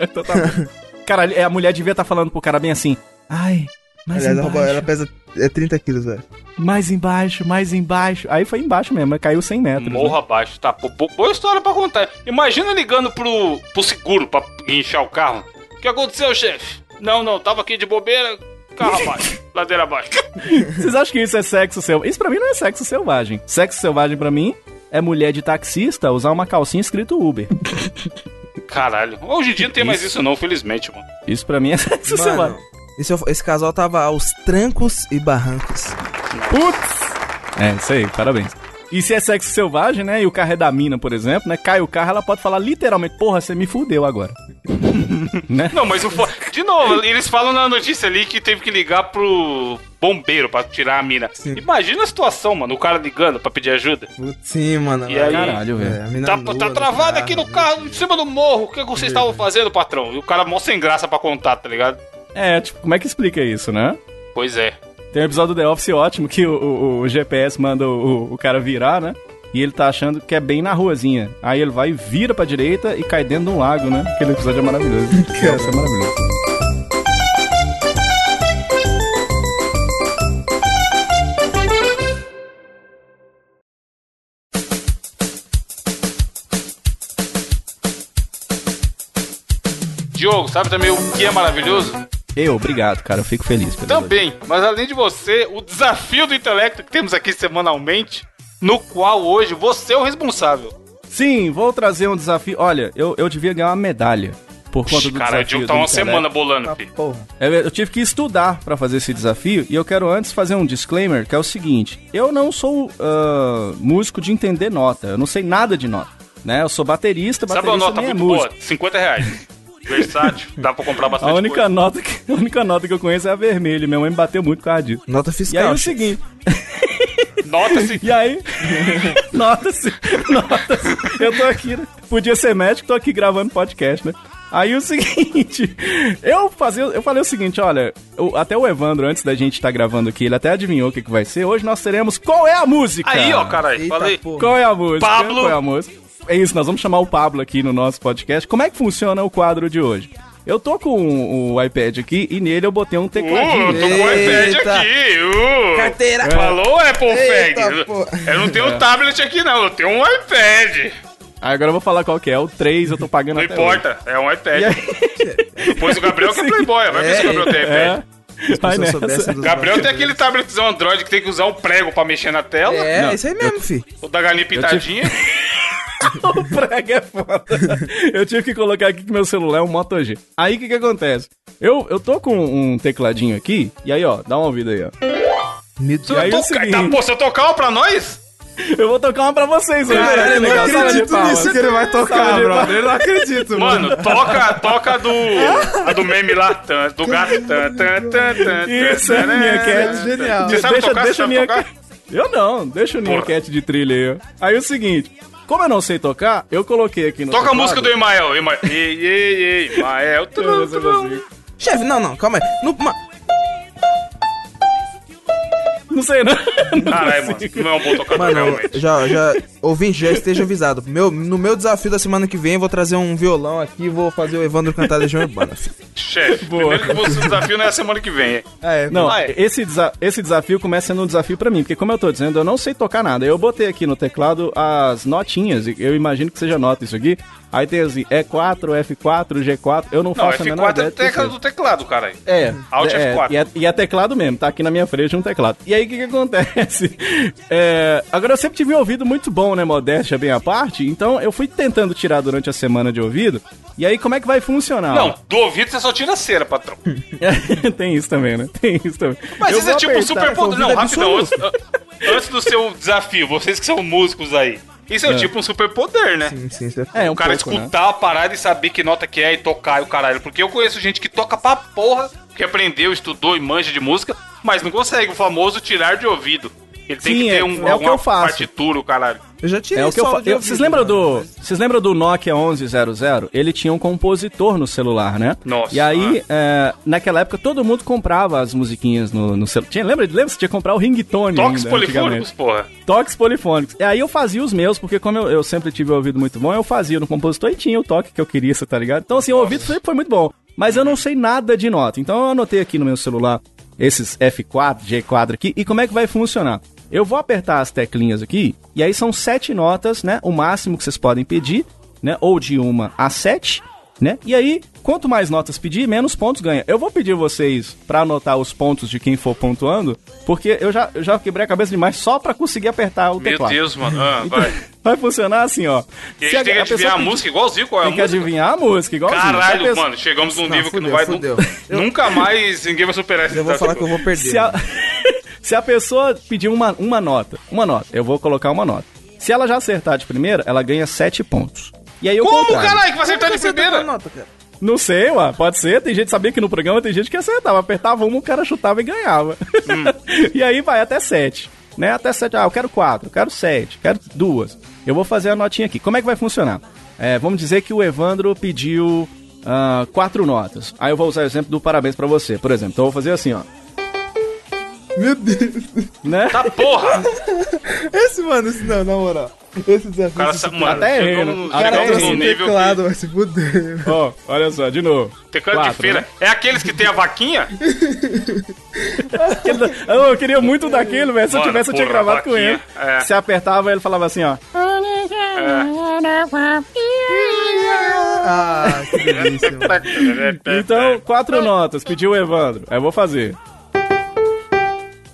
Então tá bom. Cara, é, a mulher devia estar falando pro cara bem assim. Ai, mais Aliás, embaixo, ela pesa é 30 quilos, velho. mais embaixo, mais embaixo. Aí foi embaixo mesmo, caiu 100 metros. né? Morro abaixo, tá? Pô, boa história pra contar. Imagina ligando pro, pro seguro pra guinchar o carro. O que aconteceu, chefe? Não, não, tava aqui de bobeira, carro abaixo. ladeira abaixo. Vocês acham que isso é sexo selvagem? Isso pra mim não é sexo selvagem. Sexo selvagem pra mim é mulher de taxista usar uma calcinha escrito Uber. Caralho. Hoje em dia não tem mais Isso. isso não, felizmente, mano. Isso pra mim é sexo Mano, selvagem. Esse, esse casal tava aos trancos e barrancos. Putz! É, isso aí, parabéns. E se é sexo selvagem, né? E o carro é da mina, por exemplo, né? Cai o carro, ela pode falar literalmente, porra, você me fudeu agora. né? Não, mas o fo... De novo, eles falam na notícia ali que teve que ligar pro bombeiro pra tirar a mina. Sim. Imagina a situação, mano. O cara ligando pra pedir ajuda. Sim, mano. E aí? Caralho, velho. É, a mina Tá, nua tá do travado aqui no carro, em cima do morro. O que, que vocês estavam fazendo, patrão? E o cara mó sem graça pra contar, tá ligado? É, tipo, como é que explica isso, né? Pois é. Tem um episódio do The Office ótimo que o, o- o GPS manda o, o cara virar, né? E ele tá achando que é bem na ruazinha. Aí ele vai, vira pra direita e cai dentro de um lago, né? Aquele episódio é maravilhoso. Esse é maravilhoso. Diogo, sabe também o que é maravilhoso? Eu, obrigado, cara. Eu fico feliz. pelo Também, mas além de você, o desafio do intelecto que temos aqui semanalmente, no qual hoje você é o responsável. Sim, vou trazer um desafio. Olha, eu, eu devia ganhar uma medalha por conta do Cara, desafio. Diogo tá do uma semana bolando, Tá, filho. porra. Eu, eu tive que estudar pra fazer esse desafio e eu quero antes fazer um disclaimer que é o seguinte: eu não sou ah, músico de entender nota, eu não sei nada de nota, né? Eu sou baterista, Sabe uma baterista nota nem é muito músico. boa? 50 reais. Versátil, dá pra comprar bastante A única coisa. nota que a única nota que eu conheço é a vermelha. Minha mãe me bateu muito por causa disso. Nota E aí fiscal. é o seguinte, Nota-se. e aí nota-se, nota-se. Eu tô aqui, né? Podia ser médico, tô aqui gravando podcast, né? Aí o seguinte, eu fazia, eu falei o seguinte, olha, o- até o Evandro antes da gente estar gravando aqui, ele até adivinhou o que, que vai ser. Hoje nós teremos qual é a música? Aí, ó, caralho, falei. Qual é a música? Pablo. Qual é a música? É isso, nós vamos chamar o Pablo aqui no nosso podcast. Como é que funciona o quadro de hoje? Eu tô com o iPad aqui e nele eu botei um Uh, tecladinho. tô com o iPad Eita. aqui. Uh. Carteira. Falou, Apple Eita, Fag? Eu não tenho um tablet aqui, não. Eu tenho um iPad. Aí agora eu vou falar qual que é. O 3 eu tô pagando Não até importa, é um hoje. iPad. Aí, Depois o Gabriel que é Playboy. Vai ver se o Gabriel tem é, iPad. vai eu soubesse nessa. Gabriel tem aquele tabletzão Android que tem que usar um prego pra mexer na tela. É, Não, isso aí mesmo, fi. O da galinha pintadinha. o prego é foda. Eu tive que colocar aqui que meu celular é um Moto G. Aí o que que acontece? Eu, eu tô com um tecladinho aqui, e aí ó, dá uma ouvida aí ó. Me E aí eu é seguinte- tá, pô, se eu tocar uma pra nós? Eu vou tocar uma pra vocês Olha que eu não legal, acredito nisso que ele vai tocar, brother. Eu não acredito, mano. Mano, toca, toca do. A do meme lá, do gato. tan, tan, tan, Isso, é minha cat. Genial. Você sabe deixa, tocar? deixa Você sabe minha tocar? cat. Eu não, deixa o minha cat de trilha aí. ó. Aí o seguinte, como eu não sei tocar, eu coloquei aqui no Toca a teclado- música do Emael. Emael. Ei, ei, ei, Emael. Chefe, não, não, calma aí. No, ma- Não sei não. Caralho, mano. Não é um bom tocador, Mano, realmente. já, já, ouvinte, já esteja avisado. Meu, no meu desafio da semana que vem, eu vou trazer um violão aqui e vou fazer o Evandro cantar Legião Urbana. Chefe, Boa. primeiro que você o desafio não é a semana que vem, hein? É, Não, Ah, é. esse, desa- esse desafio começa sendo um desafio pra mim, porque como eu tô dizendo, eu não sei tocar nada. Eu botei aqui no teclado as notinhas, e eu imagino que seja nota isso aqui. Aí tem assim, E4, F4, G4, eu não Não, faço a menor F4 é ideia a do que tecla do teclado, caralho. É, Alt é, F4. E é, e é teclado mesmo, tá aqui na minha frente um teclado. E aí o que que acontece? É, agora eu sempre tive um ouvido muito bom, né, modéstia bem à parte, então eu fui tentando tirar durante a semana de ouvido. E aí como é que vai funcionar? Não, do ouvido você só tira cera, patrão. Tem isso também, né? Tem isso também. Mas Eu isso é tipo super poder. Não, ouvido rapidão. Antes, antes do seu desafio, vocês que são músicos aí. Isso é, tipo um super poder, né? Sim, sim, isso É, um o cara pouco, né? escutar a parada e saber que nota que é e tocar e o caralho. Porque eu conheço gente que toca pra porra, que aprendeu, estudou e manja de música, mas não consegue o famoso tirar de ouvido. Ele tem Sim, que ter é- um, é o que alguma eu faço. partitura, o caralho. Eu já tirei É o que eu Vocês lembram do. Vocês lembram do Nokia 1100? Ele tinha um compositor no celular, né? Nossa. E aí, é, naquela época, todo mundo comprava as musiquinha no, no celular. Tinha, lembra? Lembra? Você tinha que comprar o ringtone. Toques ainda, polifônicos, porra. Toques polifônicos. E aí eu fazia os meus, porque como eu, eu sempre tive um ouvido muito bom, eu fazia no compositor e tinha o toque que eu queria, você tá ligado? Então, assim, o ouvido sempre foi muito bom. Mas eu não sei nada de nota. Então eu anotei aqui no meu celular esses F4, G4 aqui. E como é que vai funcionar? Eu vou apertar as teclinhas aqui, e aí são sete notas, né? O máximo que vocês podem pedir, né? Ou de uma a sete. né? E aí, quanto mais notas pedir, menos pontos ganha. Eu vou pedir vocês pra anotar os pontos de quem for pontuando, porque eu já, eu já quebrei a cabeça demais só pra conseguir apertar o Meu teclado. Deus, mano. Ah, vai. Vai funcionar assim, ó. E a Se gente tem que adivinhar a pedir- música igualzinho qual é a Tem que adivinhar a música, igualzinho. A Caralho, pessoa- mano, chegamos num Não, nível que fudeu, não vai. fudeu. Nunca mais ninguém vai superar esse Eu vou falar que eu vou perder. Se a, se a pessoa pedir uma, uma nota, uma nota, eu vou colocar uma nota. Se ela já acertar de primeira, ela ganha 7 pontos. E aí o Como, contrário. caralho, que vai acertar de primeira? uma nota, cara? Não sei, ué, pode ser. Tem gente, sabia que no programa tem gente que acertava. Apertava uma, o cara chutava e ganhava. e aí vai até 7. Né? Até 7. Ah, eu quero 4, eu quero 7, quero duas. Eu vou fazer a notinha aqui. Como é que vai funcionar? É, vamos dizer que o Evandro pediu ah, quatro notas. Aí eu vou usar o exemplo do parabéns pra você, por exemplo. Então eu vou fazer assim, ó. Meu Deus. Né? Tá porra! Esse, mano, esse não, na moral. Esse desafio. Cara, esse sa- super- mano, Até errei, né? no- Até errei. Esse nível teclado vai se fuder. Ó, olha só, de novo. Teclado de Quatro, feira. né? É aqueles que tem a vaquinha? Eu, queria muito daquele, velho. Se eu tivesse, eu tinha gravado com ele. é. Se apertava, ele falava assim, ó. Ah, que delícia. Então, quatro notas, pediu o Evandro. Aí eu vou fazer.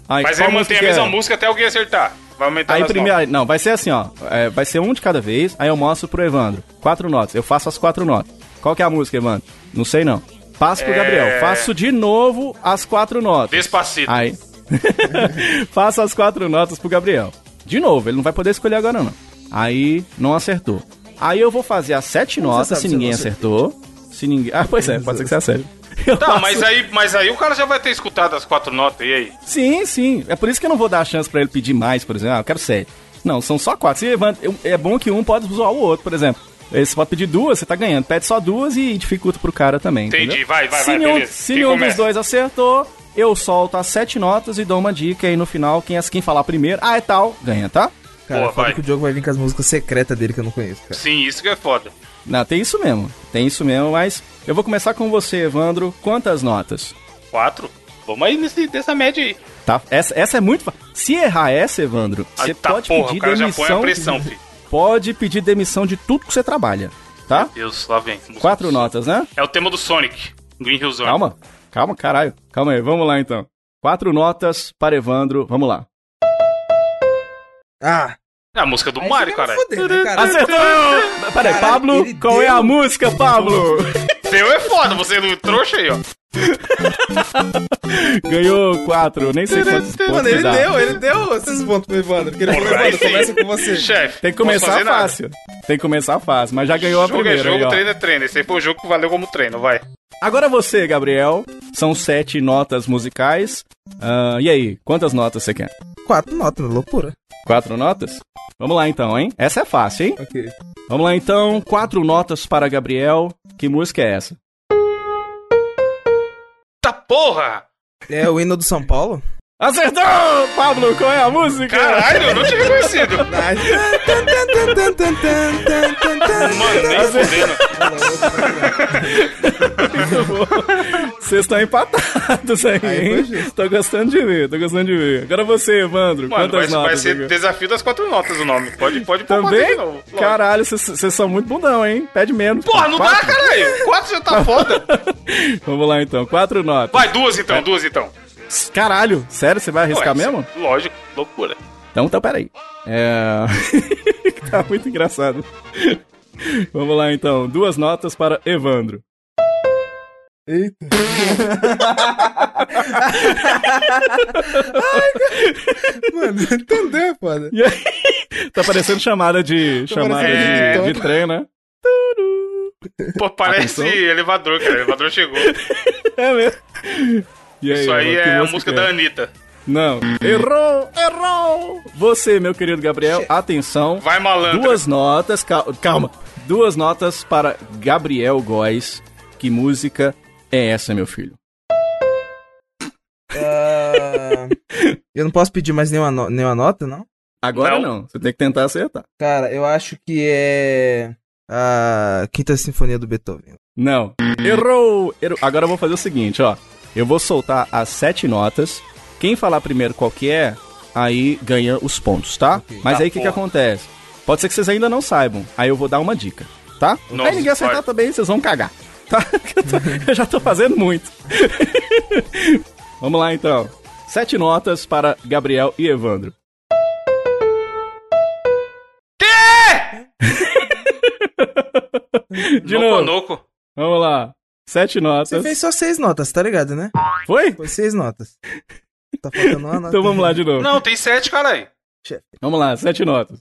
Aí, Mas ele mantém a mesma é? música até alguém acertar. Vai aumentar Aí as primeiro, notas. não, vai ser assim, ó. É, vai ser um de cada vez, aí eu mostro pro Evandro. Quatro notas, eu faço as quatro notas. Qual que é a música, Evandro? Não sei não. Passo pro É. Gabriel, faço de novo as quatro notas. Despacito. Aí. Faço as quatro notas pro Gabriel. De novo, ele não vai poder escolher agora, não. Aí, não acertou. Aí eu vou fazer as sete notas, sabe se ninguém acertou. Se ninguém. Ah, pois é, pode ser que você acerte. Eu Tá, faço- mas aí, mas aí o cara já vai ter escutado as quatro notas, e aí? Sim, sim. É por isso que eu não vou dar chance pra ele pedir mais, por exemplo. Ah, eu quero sete. Não, são só quatro. Se eu- é bom que um pode zoar o outro, por exemplo. Você pode pedir duas, você tá ganhando. Pede só duas e dificulta pro cara também. Entendi. entendeu? Vai, vai, se vai, nenhum, beleza. Se Quem nenhum dos dois acertou, eu solto as sete notas e dou uma dica. E no final, quem, quem falar primeiro, ah, é tal, ganha, tá? Cara, Boa, foda vai. que o Diogo vai vir com as músicas secretas dele que eu não conheço, cara. Sim, isso que é foda. Não, tem isso mesmo. Tem isso mesmo, mas eu vou começar com você, Evandro. Quantas notas? Quatro? Vamos aí nesse, nessa média aí. Tá? Essa, essa é muito fácil. Se errar essa, Evandro, Aí você tá pode porra, pedir o cara já põe a demissão. pressão. Pode pedir demissão de tudo que você trabalha, tá? Deus, lá vem. Quatro notas, né? É o tema do Sonic. Green Hill Zone. Calma, calma, caralho. Calma aí, vamos lá então. Quatro notas para Evandro, vamos lá. Ah! É a música do aí Mario, quer me cara. fuder, né? Acertou! Peraí, Pablo, qual é deu- a música, Pablo? Seu é foda, você não trouxa aí, ó. Ganhou quatro, nem sei quantos pontos Mano, ele dá. deu, ele deu esses pontos pro Evandro. Porque ele falou, Evandro, começa com você. Chefe. Tem que começar fazer nada. fácil. Tem que começar fácil, mas já ganhou a Jogo primeira. é jogo, aí, ó. treino é treino. Esse aí foi o jogo que valeu como treino, vai. Agora você, Gabriel. São sete notas musicais. Ah, e aí, quantas notas você quer? Quatro notas, loucura. Quatro notas? Vamos lá então, hein? Essa é fácil, hein? Ok. Vamos lá então, quatro notas para Gabriel. Que música é essa? Tá porra! É o hino do São Paulo? Acertou! Pablo, qual é a música? Caralho, eu não tinha reconhecido. Mano, nem fudendo. Vocês estão empatados aí, Aí hein? Tô gostando de ver, tô gostando de ver. Agora você, Evandro, Mano, vai, quantas vai notas? ser você quer? desafio das quatro notas o nome. Pode, pode Também? de novo. Caralho, vocês- são muito bundão, hein? Pede menos. Porra, não dá, Quatro? caralho. Quatro já tá foda. Vamos lá então, quatro notas. Vai, duas então, duas então. Caralho, sério, você vai arriscar Ué, mesmo? Lógico, loucura. Então, então, peraí. É... tá muito engraçado. Vamos lá, então. Duas notas para Evandro. Eita. Mano, entendeu, é foda. E aí? tá parecendo chamada de... chamada parecendo de, TikTok. de trem, né? Pô, parece Atenção. elevador, cara. O elevador chegou. É mesmo. E aí, Isso aí é a música é? da Anitta. Não. Errou! Errou! Você, meu querido Gabriel, atenção. Vai malandro. Duas notas, cal- calma. Duas notas para Gabriel Góes. Que música é essa, meu filho? Ah, eu não posso pedir mais nenhuma, no- nenhuma nota, não? Agora Não. não. Você tem que tentar acertar. Cara, eu acho que é. A Quinta Sinfonia do Beethoven. Não. Errou! Errou. Agora eu vou fazer o seguinte, ó. Eu vou soltar as sete notas. Quem falar primeiro qual que é, aí ganha os pontos, tá? Mas Tá, aí o que, que acontece? Pode ser que vocês ainda não saibam. Aí eu vou dar uma dica. tá? Nossa, Aí ninguém acertar vai. também, vocês vão cagar. Tá? Eu, tô- eu já tô fazendo muito. Vamos lá então. Sete notas para Gabriel e Evandro. De Noco, novo. noco. Vamos lá. Sete notas. Você fez só seis notas, tá ligado, né? Foi? Foi seis notas. Tá faltando uma nota. Então vamos lá de novo. Não, tem sete, caralho. Vamos lá, sete notas.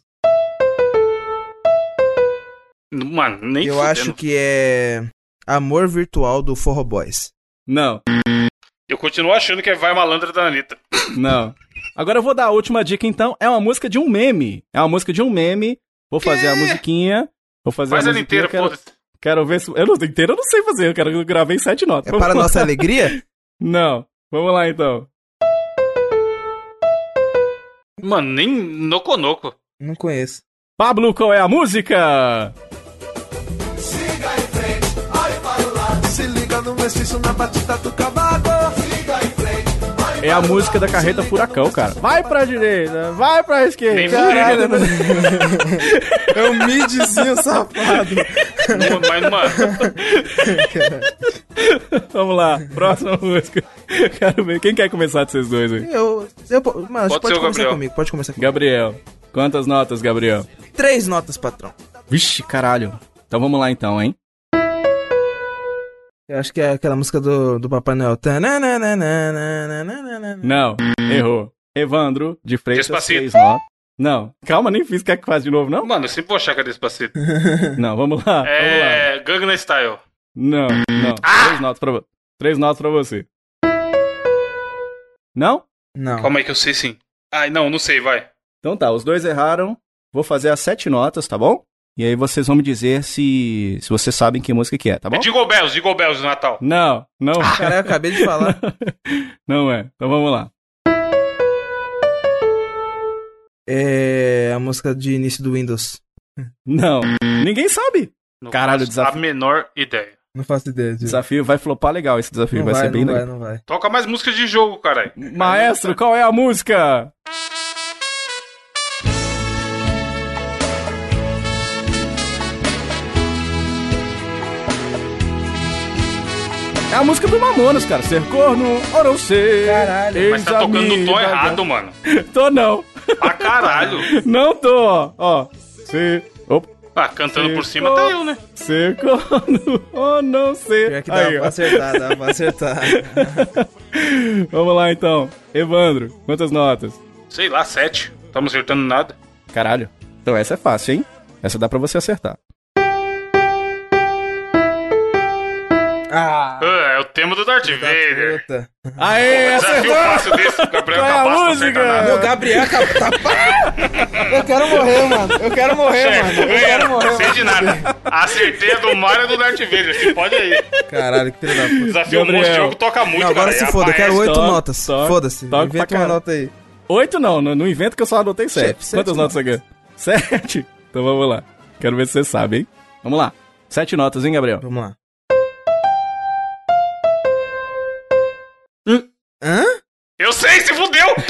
Mano, nem Eu fudendo. acho que é Amor Virtual do Forro Boys. Não, Eu continuo achando que é Vai Malandra da Anitta. não. Agora eu vou dar a última dica então. É uma música de um meme. É uma música de um meme. Vou fazer a musiquinha. Vou fazer Faz a ela inteira, quero, foda-se. quero ver se. Eu não inteira eu não sei fazer. Eu quero eu gravei sete notas. É Vamos para lá. nossa alegria? Não. Vamos lá então. Mano, nem Noco Noco. Não conheço. Pablo, qual é a música? Na batida do cavaco. É a música da carreta Furacão, cara. Vai pra direita, vai pra esquerda. Nem Caralho. É um midzinho safado. Não, Mas, mano, Vamos lá, próxima música. Quero ver. Quem quer começar de vocês dois aí? Eu, eu, mano, Pode pode, começar Gabriel. comigo, pode começar comigo. Gabriel. Quantas notas, Gabriel? Três notas, patrão. Vixe, caralho. Então vamos lá então, hein? Eu acho que é aquela música do, do Papai Noel. Não, errou. Evandro, de Freitas, Despacito. três notas. Não, calma, nem fiz. Quer que faça de novo, não? mano, eu sempre vou achar que é Despacito. Não, vamos lá. Vamos lá. É Gangnam Style. Não, não. Ah! Três notas pra você. Três notas pra você. Não? Não. Calma aí que eu sei sim. Ai, não, não sei, vai. Então tá, os dois erraram. Vou fazer as sete notas, tá bom? E aí vocês vão me dizer se, se vocês sabem que música que é, tá bom? É Jingle Bells, Jingle Bells do Natal. Não, não, Cara, eu acabei de falar. não é. Então vamos lá. É a música de início do Windows. Não, ninguém sabe. Não Caralho, desafio. A menor ideia. Não faço ideia. Desafio vai flopar legal esse desafio, Não vai, vai, ser bem não vai, legal. não vai. Toca mais música de jogo, caralho. Maestro, qual é a música? É a música do Mamonas, cara. Ser corno ou não ser. Caralho. Mas tá tocando no tom errado, mano. Tô não. Pra caralho. Não tô, ó. Ó. Ser. Opa. Ah, cantando por cima tá eu, né? Ser corno ou não ser. Pior que dá Aí, pra ó. acertar, dá pra acertar. Vamos lá então. Evandro, quantas notas? Sei lá, sete. Tamo acertando nada. Caralho. Então essa é fácil, hein? Essa dá pra você acertar. Ah, Ah, é o tema do Darth Vader. puta. Aê, Desafio fácil desse, o Gabriel Qual é a de música? Meu Gabriel. Tá... Eu quero morrer, mano. Eu quero morrer, mano. Eu quero ganha, morrer. não sei de nada. Acertei a do Mario e do Darth Vader. Se pode aí. Caralho, que filho da puta. Desafio Gabriel. Monstro Diogo toca muito, Não, agora cara. se foda, eu quero oito notas. Foda-se. Inventa uma nota aí. Oito não, no, no invento que eu só anotei sete. Sete, Quantas notas você quer? Sete? Então vamos lá. Quero ver se você sabe, hein? Vamos lá. Sete notas, hein, Gabriel? Vamos lá. Hum. Hã? Eu sei, se fudeu!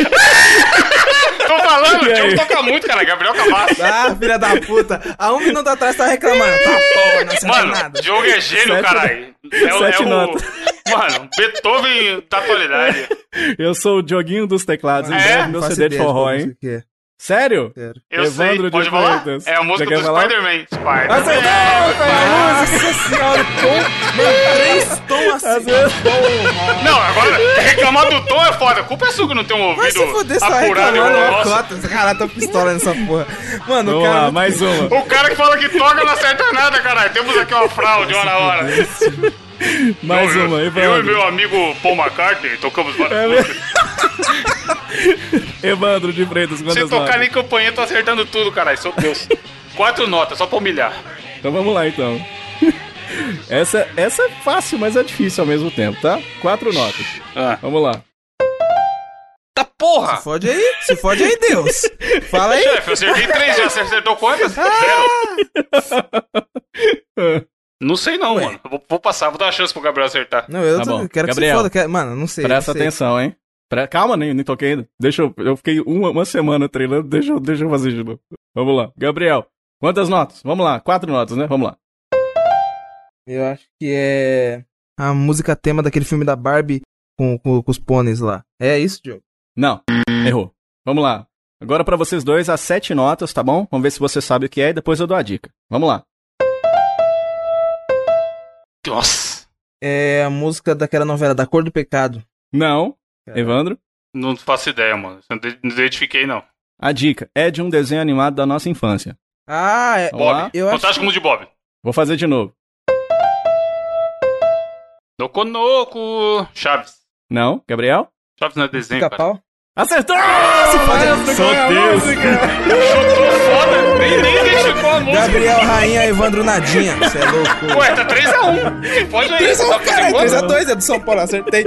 Tô falando, o Diogo toca muito, cara. Gabriel Cavassi. Ah, filha da puta. Há um minuto atrás tá reclamando. Tá porra, não Mano, nada. Diogo é gênio, caralho. É, o- é o. Mano, Beethoven da atualidade. Eu sou o Dioguinho dos teclados. Em É? breve, Não meu faço CD de forró, hein? É. Sério? Sério. Eu Evandro sei, de pode falar? Freitas. É a música Já do? Spider-Man. Spider-Man. Acertou! Foi a música! Nossa senhora, tom. Mano, três tons assim. Não, agora, reclamar do tom é foda. A culpa é sua que não tem um Vai se ouvido fuder, só apurado igual o nosso. Caralho, tô pistola nessa porra. Mano, o Vamos cara... lá, mais uma. O cara que fala que toca não acerta nada, caralho. Temos aqui uma fraude, hora a hora. Mais eu, uma, eu, Evandro. eu e meu amigo Paul McCartney tocamos várias É músicas. Evandro de Freitas, quantas Sem tocar notas? nem campanha, tô acertando tudo, caralho. Sou Deus. Quatro notas, só pra humilhar. Então vamos lá, então. Essa, essa é fácil, mas é difícil ao mesmo tempo, tá? Quatro notas. Ah. Vamos lá. Tá porra! Se fode aí, se fode aí, Deus. Fala aí. Chefe, eu acertei três já. Você acertou quantas? Zero. Não sei não, mano. Eu Vou, vou passar, vou dar uma chance pro Gabriel acertar. Não, eu Tá tô- bom. quero que Gabriel, se foda. Quero... Mano, não sei. Presta não sei. atenção, hein? Pre- Calma, nem, nem toquei ainda. Deixa eu. Eu fiquei uma, uma semana treinando, deixa, eu- deixa eu fazer de novo. Vamos lá. Gabriel, quantas notas? Vamos lá, quatro notas, né? Vamos lá. Eu acho que é a música tema daquele filme da Barbie com, com, com os pôneis lá. É isso, Diogo? Não, errou. Vamos lá. Agora pra vocês dois, as sete notas, tá bom? Vamos ver se você sabe o que é e depois eu dou a dica. Vamos lá. Nossa, É a música daquela novela Da Cor do Pecado. Não, Evandro. não faço ideia, mano. Não de- não identifiquei, não. A dica é de um desenho animado da nossa infância. Ah, é. Lá. Bob. Eu acho Fantástico Mundo de Bob. Vou fazer de novo. Noconoco. Chaves. Não, Gabriel? Chaves não é desenho, cara. Acertou! fode- Sou Deus! Chutou foda. Nem, nem identificou a música. Gabriel Rainha Evandro Nadinha. Você é louco. Ué, tá 3x1. Pode aí. 3 Você a tá 1, cara. fazendo 3 a quanto? 2 é do São Paulo, acertei.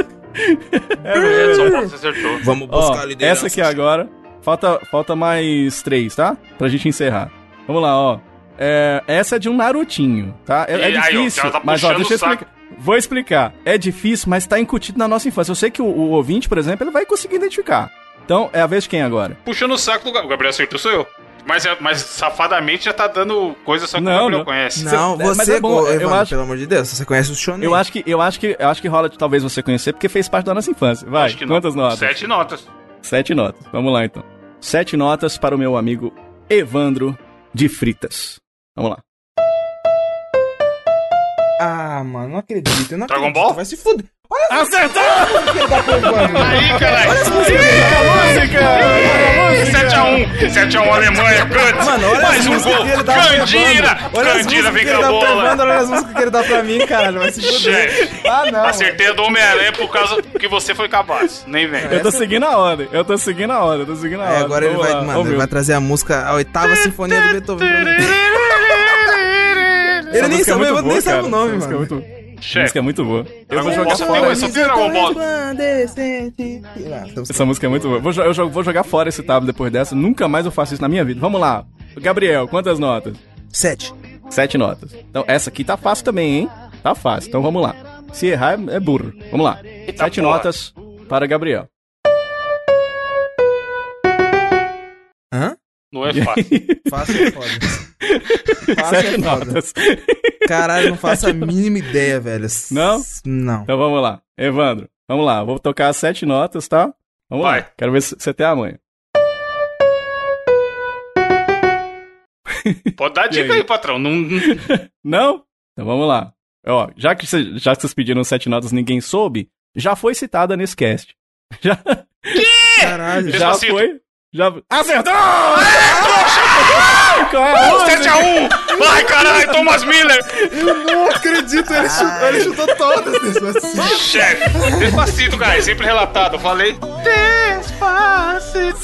É, São Paulo, você acertou. Vamos Ó, buscar a liderança. essa aqui agora. Falta, falta mais três, tá? Pra gente encerrar. Vamos lá, ó. É, essa é de um Narutinho, tá? É, é E aí, ó, difícil, tá mas ó, deixa eu explicar. Vou explicar. É difícil, mas tá incutido na nossa infância. Eu sei que o, o ouvinte, por exemplo, ele vai conseguir identificar. Então, é a vez de quem agora? Puxando o saco do Gabriel. O Gabriel acertou, sou eu. Mas, é- mas safadamente já tá dando coisa só que Não, o Gabriel não. conhece. Não, Mas você, é bom, eu acho- pelo amor de Deus. Você conhece o Shonen. Eu acho que, eu acho que, eu acho que rola de talvez você conhecer, porque fez parte da nossa infância. Vai, Acho que não. quantas notas? Sete notas. Sete notas. Vamos lá, então. Sete notas para o meu amigo Evandro de Fritas. Vamos lá. Ah, mano, não acredito. Eu não Dragon acredito. Ball? Vai se fuder. Acertou! que ele dá pro Evandro. Aí, caralho. música! 7x1. 7x1 Alemanha. Good. Mano, olha Mais as um músicas gol. que ele dá pro Candira. Olha as Candira músicas vem que com ele a bola. Evandro, olha as músicas que ele dá pra mim, caralho. Vai se fuder. Ah, não. Acertei a do Homem-Aranha por causa que você foi capaz. Nem vem. Eu tô seguindo a ordem, eu tô seguindo a ordem, eu tô seguindo a É, ordem. agora ele vai, mano, ele vai trazer a música, a oitava sinfonia do Beethoven. Essa Ele nem é sabe, nem sabe o nome, Essa música é mano. muito- essa música é muito boa. Eu vou jogar só fora. Ball. Essa música é muito boa. Vou, eu vou jogar fora esse tablet depois dessa. Nunca mais eu faço isso na minha vida. Vamos lá. Gabriel, quantas notas? Sete. Sete notas. Então, essa aqui tá fácil também, hein? Tá fácil. Então, vamos lá. Se errar, é é burro. Vamos lá. Sete porra. notas para Gabriel. Hã? Não é fácil. Fácil é foda. Sete é notas. Caralho, não faço a mínima ideia, velho. Não? Não. Então, vamos lá. Evandro, vamos lá. Vou tocar as sete notas, tá? Vamos lá. Vai. Quero ver se você tem a manha. Pode dar dica aí? aí, patrão. Não, não-? Então vamos lá. Ó, já que, cê- já que vocês pediram sete notas ninguém soube, já foi citada nesse cast. Já, Caralho. já Despacito. foi. Já... Acertou! Qual a música? 7x1! Vai, caralho, Thomas Miller! Eu não acredito, ele chutou, ele chutou todas despacito. Chefe, despacito, cara, sempre relatado. Eu falei. Despacito.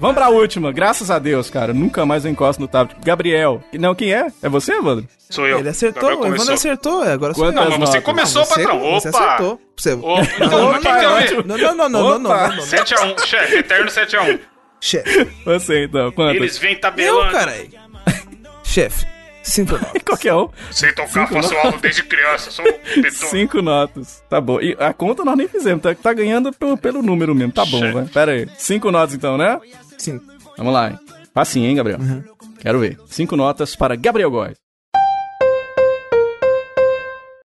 Vamos pra última. Graças a Deus, cara. Nunca mais eu encosto no tablet. Gabriel. Não, quem é? É você, Evandro? Sou eu. Ele acertou, o Evandro acertou, é, agora sou eu. Não, mas você notas? começou, Você- patrão. Você Opa! acertou. Você... Ô, então, mas quem tem a ver? Não, não, não, não, não, não, Opa. não, não. 7x1, chefe, eterno 7x1. Chefe. Você, então. Quantas? Eles vêm Eu, tabelando. caralho. Chefe. Cinco notas. Qualquer um. Sem tocar, faço aula desde criança, sou um. Cinco notas. Tá bom. E a conta nós nem fizemos. Tá, tá ganhando pelo, pelo número mesmo. Tá bom, Chefe. vai. Pera aí. Cinco notas então, né? Cinco. Vamos lá, hein? Facinho, hein, Gabriel? Quero ver. Cinco notas para Gabriel Góes.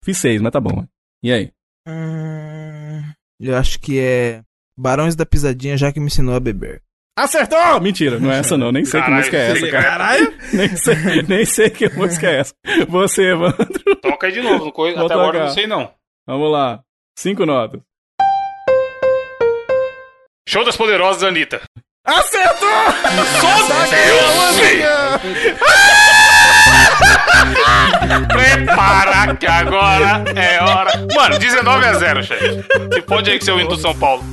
Fiz seis, mas tá bom. E aí? Hum, eu acho que é Barões da Pisadinha, já que me ensinou a beber. Acertou! Mentira, não é essa não. Nem sei que Caralho, música é essa, cara. Caralho! Nem sei, nem sei que música é essa. Você, Evandro. Toca aí de novo, Vou até agora eu não sei não. Vamos lá. Cinco notas. Show das Poderosas, Anitta. Acertou! Eu sei! Prepara que agora é hora. Mano, 19 a 0, chefe. Se pode aí que seu hino do São Paulo.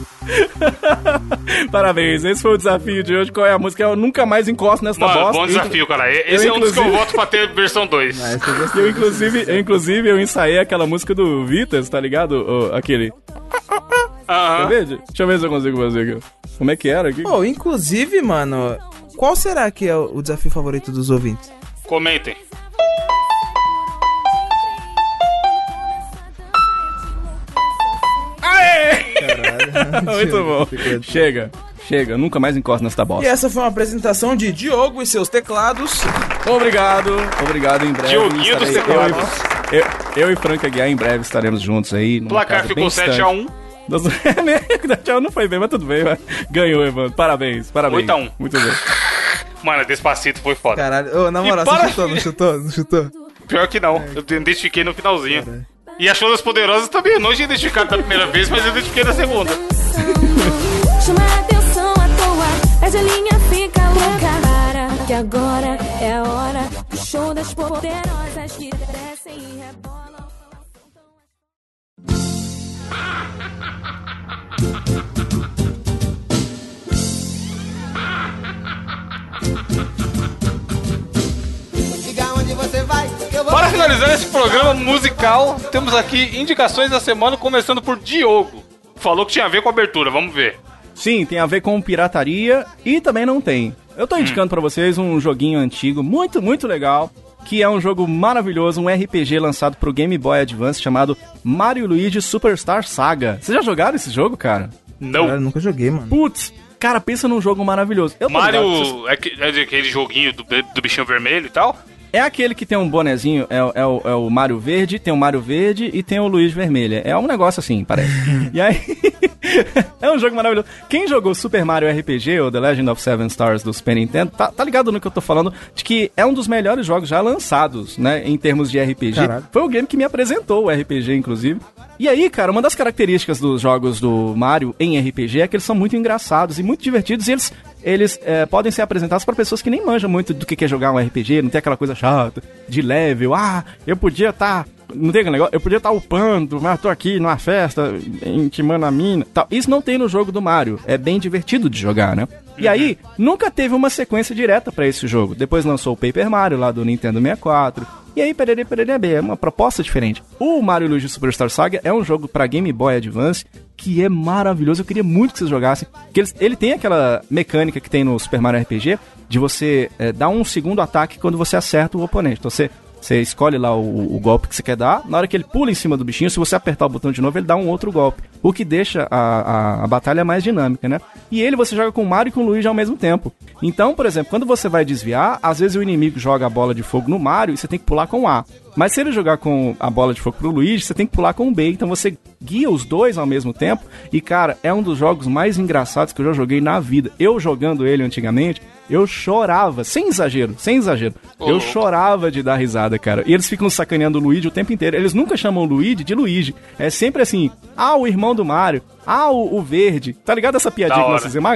Parabéns, esse foi o desafio de hoje. Qual é a música? Eu nunca mais encosto nessa Mano, bosta. bom desafio, cara. Esse eu, é um dos que eu inclusive- voto pra ter versão 2. Ah, esse eu inclusive, eu, inclusive, eu ensaiei aquela música do Vitas, tá ligado? O- aquele. Quer Aham. ver? Deixa eu ver se eu consigo fazer aqui. Como é que era aqui? Pô, inclusive, mano, qual será que é o desafio favorito dos ouvintes? Comentem. Aê! Caralho. Muito bom. Chega. chega, nunca mais encosto nessa E bosta. essa foi uma apresentação de Diogo e seus teclados. Obrigado, obrigado em breve. Dioguinho dos eu, teclados. e- eu, eu e Frank Aguiar em breve estaremos juntos aí. O placar ficou bem 7x1. distante. Tchau, não foi bem, mas tudo bem. vai. Ganhou, Evandro. Parabéns, parabéns. 8 a 1. Muito bem. Mano, Despacito foi foda. Caralho, ô, na E moral, para- você chutou, não chutou? Não chutou? Pior que não. Eu identifiquei no finalzinho. E a Show das Poderosas também. Eu não tinha identificado da primeira vez, mas eu identifiquei da segunda. Chama a atenção à toa, perde a linha, fica louca. Para, que agora é a hora do show das poderosas que descem e rebolam. Para finalizar esse programa musical, temos aqui indicações da semana, começando por Diogo. Falou que tinha a ver com a abertura, vamos ver. Sim, tem a ver com pirataria e também não tem. Eu tô indicando pra vocês um joguinho antigo, muito, muito legal, que é um jogo maravilhoso, um RPG lançado pro Game Boy Advance chamado Mario Luigi Superstar Saga. Vocês já jogaram esse jogo, cara? Não. Caralho, nunca joguei, mano. Putz, cara, pensa num jogo maravilhoso. Eu Mario é, que- é aquele joguinho do, do bichinho vermelho e tal? É aquele que tem um bonezinho, é, o- é o, é o Mario Verde, tem o Mario Verde e tem o Luiz Vermelha. É um negócio assim, parece. e aí. é um jogo maravilhoso. Quem jogou Super Mario RPG ou The Legend of Seven Stars do Super Nintendo, tá, tá ligado no que eu tô falando? De que é um dos melhores jogos já lançados, né? Em termos de RPG. Foi o game que me apresentou o RPG, inclusive. E aí, cara, uma das características dos jogos do Mario em RPG é que eles são muito engraçados e muito divertidos e eles, eles é, podem ser apresentados para pessoas que nem manjam muito do que é jogar um RPG, não tem aquela coisa chata de level. Ah, eu podia estar. Não tem aquele negócio? Eu podia estar upando, mas tô aqui numa festa, intimando a mina. Tal. Isso não tem no jogo do Mario. É bem divertido de jogar, né? E aí, nunca teve uma sequência direta pra esse jogo. Depois lançou o Paper Mario lá do Nintendo 64. E aí, perere, perere, bem, é uma proposta diferente. O Mario Luigi Superstar Saga é um jogo pra Game Boy Advance que é maravilhoso. Eu queria muito que vocês jogassem. Que ele, ele tem aquela mecânica que tem no Super Mario RPG de você é, dar um segundo ataque quando você acerta o oponente. Então você você escolhe lá o, o golpe que você quer dar. Na hora que ele pula em cima do bichinho, se você apertar o botão de novo, ele dá um outro golpe. O que deixa a, a, a batalha mais dinâmica, né? E ele você joga com o Mario e com o Luigi ao mesmo tempo. Então, por exemplo, quando você vai desviar, às vezes o inimigo joga a bola de fogo no Mario e você tem que pular com o A. Mas se ele jogar com a bola de fogo pro Luigi, você tem que pular com o B. Então você guia os dois ao mesmo tempo. E, cara, é um dos jogos mais engraçados que eu já joguei na vida. Eu jogando ele antigamente, eu chorava, sem exagero, sem exagero. Eu chorava de dar risada, cara. E eles ficam sacaneando o Luigi o tempo inteiro. Eles nunca chamam o Luigi de Luigi. É sempre assim: ah, o irmão do Mario. Ah, o, o verde. Tá ligado essa piadinha que nós fizemos,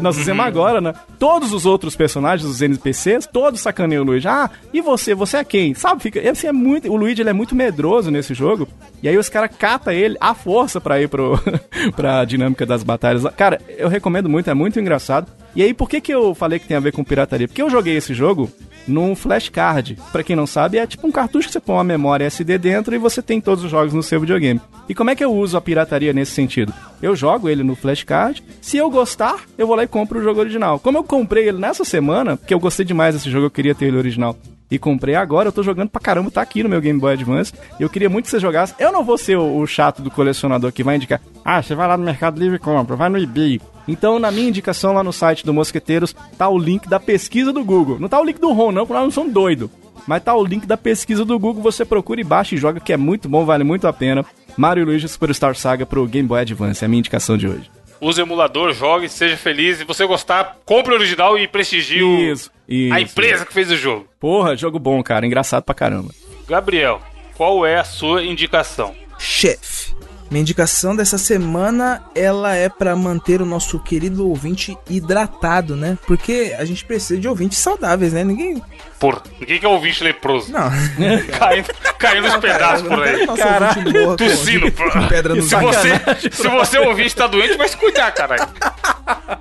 nós fizemos agora, né? Todos os outros personagens, os NPCs, todos sacaneiam o Luigi. Ah, e você? Você é quem? Sabe? Fica, assim, é muito, o Luigi ele é muito medroso nesse jogo. E aí os caras catam ele à força pra ir pro, pra dinâmica das batalhas. Cara, eu recomendo muito, é muito engraçado. E aí, por que, que eu falei que tem a ver com pirataria? Porque eu joguei esse jogo num flashcard. Pra quem não sabe, é tipo um cartucho que você põe uma memória SD dentro e você tem todos os jogos no seu videogame. E como é que eu uso a pirataria nesse sentido? Eu jogo ele no flashcard. Se eu gostar, eu vou lá e compro o jogo original. Como eu comprei ele nessa semana, porque eu gostei demais desse jogo, eu queria ter ele original. E comprei agora, eu tô jogando pra caramba, tá aqui no meu Game Boy Advance. Eu queria muito que você jogasse. Eu não vou ser o, o chato do colecionador que vai indicar. Ah, você vai lá no Mercado Livre e compra, vai no eBay. Então, na minha indicação lá no site do Mosqueteiros, tá o link da pesquisa do Google. Não tá o link do ROM, não, porque nós não somos doidos. Mas tá o link da pesquisa do Google, você procura e baixa e joga, que é muito bom, vale muito a pena. Mario Luigi Superstar Saga pro Game Boy Advance, é a minha indicação de hoje. Use o emulador, jogue, seja feliz. Se você gostar, compre o original e prestigie o- Isso, isso. a empresa que fez o jogo. Porra, jogo bom, cara, engraçado pra caramba. Gabriel, qual é a sua indicação? Chefe. Minha indicação dessa semana, ela é pra manter o nosso querido ouvinte hidratado, né? Porque a gente precisa de ouvintes saudáveis, né? Ninguém... Porra, ninguém quer ouvir leproso. Não. Caindo, caindo nos pedaços por aí. Ouvinte com- Tossindo. pedra no se você, se você ouvir está doente, vai se cuidar, caralho.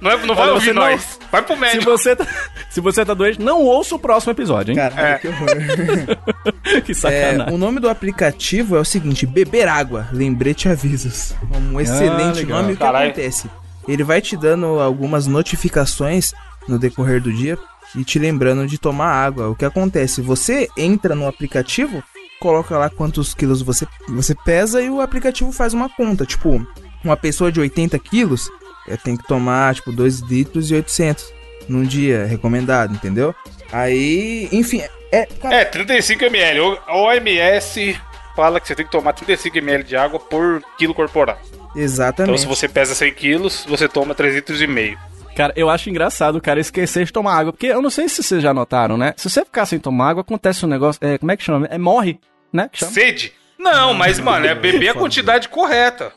Não, é- não vai Olha, ouvir não- nós. Vai pro Se médico. você, tá, se você tá doente, não ouça o próximo episódio, hein? Caralho, É. que horror. que É, sacanagem. o nome do aplicativo é o seguinte: Beber Água, lembrete avisos. Um excelente legal. nome. O que acontece? Ele vai te dando algumas notificações no decorrer do dia e te lembrando de tomar água. O que acontece? Você entra no aplicativo, coloca lá quantos quilos você, você pesa e o aplicativo faz uma conta. Tipo, uma pessoa de 80 quilos, é, tem que tomar, tipo, 2 litros e 800 num dia, recomendado, entendeu? Aí, enfim, é, cara, É, 35 ml. O a OMS fala que você tem que tomar 35 ml de água por quilo corporal. Então, exatamente. se você pesa 100 quilos, você toma 3 litros e meio. Cara, eu acho engraçado o cara esquecer de tomar água. Porque eu não sei se vocês já notaram, né? Se você ficar sem tomar água, acontece um negócio. É, como é que chama? É morre, né? Sede? Não, mas, mano, é beber a quantidade correta.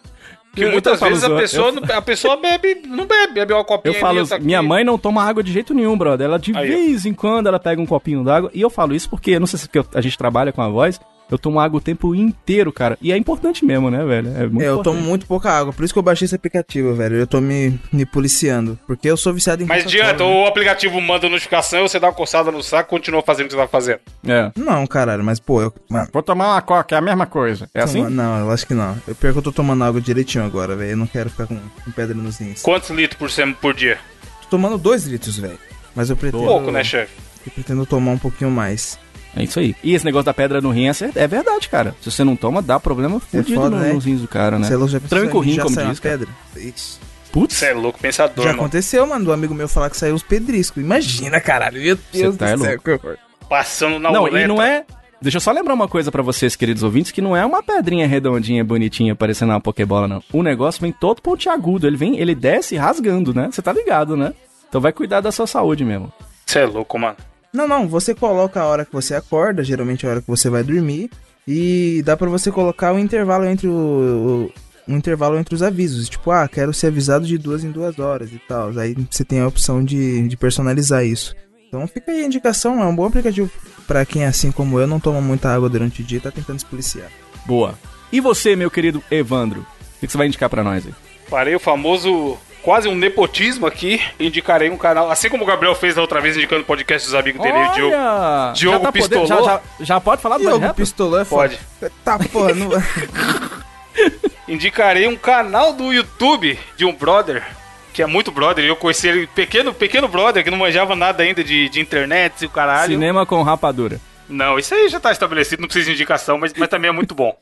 Que Eu- eu muitas falo, vezes a eu- pessoa, não- a pessoa bebe, não bebe, bebe uma copinha Eu falo, ali, outra aqui. minha mãe não toma água de jeito nenhum, brother. Ela de Aí, vez em quando ela pega um copinho d'água. E eu falo isso porque, eu não sei se é porque eu- a gente trabalha com a voz, eu tomo água o tempo inteiro, cara. E é importante mesmo, né, velho? É muito É, eu tomo muito pouca água, por isso que eu baixei esse aplicativo, velho. Eu tô me, me policiando. Porque eu sou viciado em Mas adianta, né? o aplicativo manda notificação, você dá uma coçada no saco e continua fazendo o que você tá fazendo. É. Não, caralho, mas pô, eu. Mano, Vou tomar uma coca, é a mesma coisa. É assim? toma- Não, eu acho que não. Eu pior que eu tô tomando água direitinho agora, velho. Eu não quero ficar com, com pedra nos rins. Quantos litros por, sem- por dia? Tô tomando 2 litros, velho. Mas eu pretendo. Pouco, né, chefe? Eu pretendo tomar um pouquinho mais. É isso aí. E esse negócio da pedra no rim é, é verdade, cara. Se você não toma, dá problema fudido foda, no- né? nos rins do cara, né? Você é louco, já pensou Tranca o rim, como diz, pedra? Ixi. Putz, Você é louco, pensador, Já mano. aconteceu, mano, do amigo meu falar que saiu os pedriscos. Imagina, caralho. Meu Deus tá é do céu, louco. Passando na Não, uleta. e não é. Deixa eu só lembrar uma coisa pra vocês, queridos ouvintes, que não é uma pedrinha redondinha, bonitinha, parecendo uma Pokébola, não. O negócio vem todo pontiagudo, ele vem, ele desce rasgando, né? Você tá ligado, né? Então vai cuidar da sua saúde mesmo. Você é louco, mano. Não, não, você coloca a hora que você acorda, geralmente a hora que você vai dormir, e dá pra você colocar o intervalo entre o, o- um intervalo entre os avisos, tipo, ah, quero ser avisado de duas em duas horas e tal. Aí você tem a opção de, de personalizar isso. Então fica aí a indicação, é um bom aplicativo pra quem, assim como eu, não toma muita água durante o dia e tá tentando se policiar. Boa. E você, meu querido Evandro? O que você vai indicar pra nós aí? Farei o famoso, quase um nepotismo aqui. Indicarei um canal, assim como o Gabriel fez da outra vez, indicando o podcast dos amigos dele, o Diogo. Olha! Diogo já, tá podendo- pistolou? já, já, já pode falar do Diogo? Pistolou é foda. Pode. Tá, porra, não... Indicarei um canal do YouTube de um brother, que é muito brother, e eu conheci ele, pequeno, pequeno brother, que não manjava nada ainda de, de internet e o caralho. Cinema com rapadura. Não, isso aí já tá estabelecido, não precisa de indicação, mas, mas também é muito bom.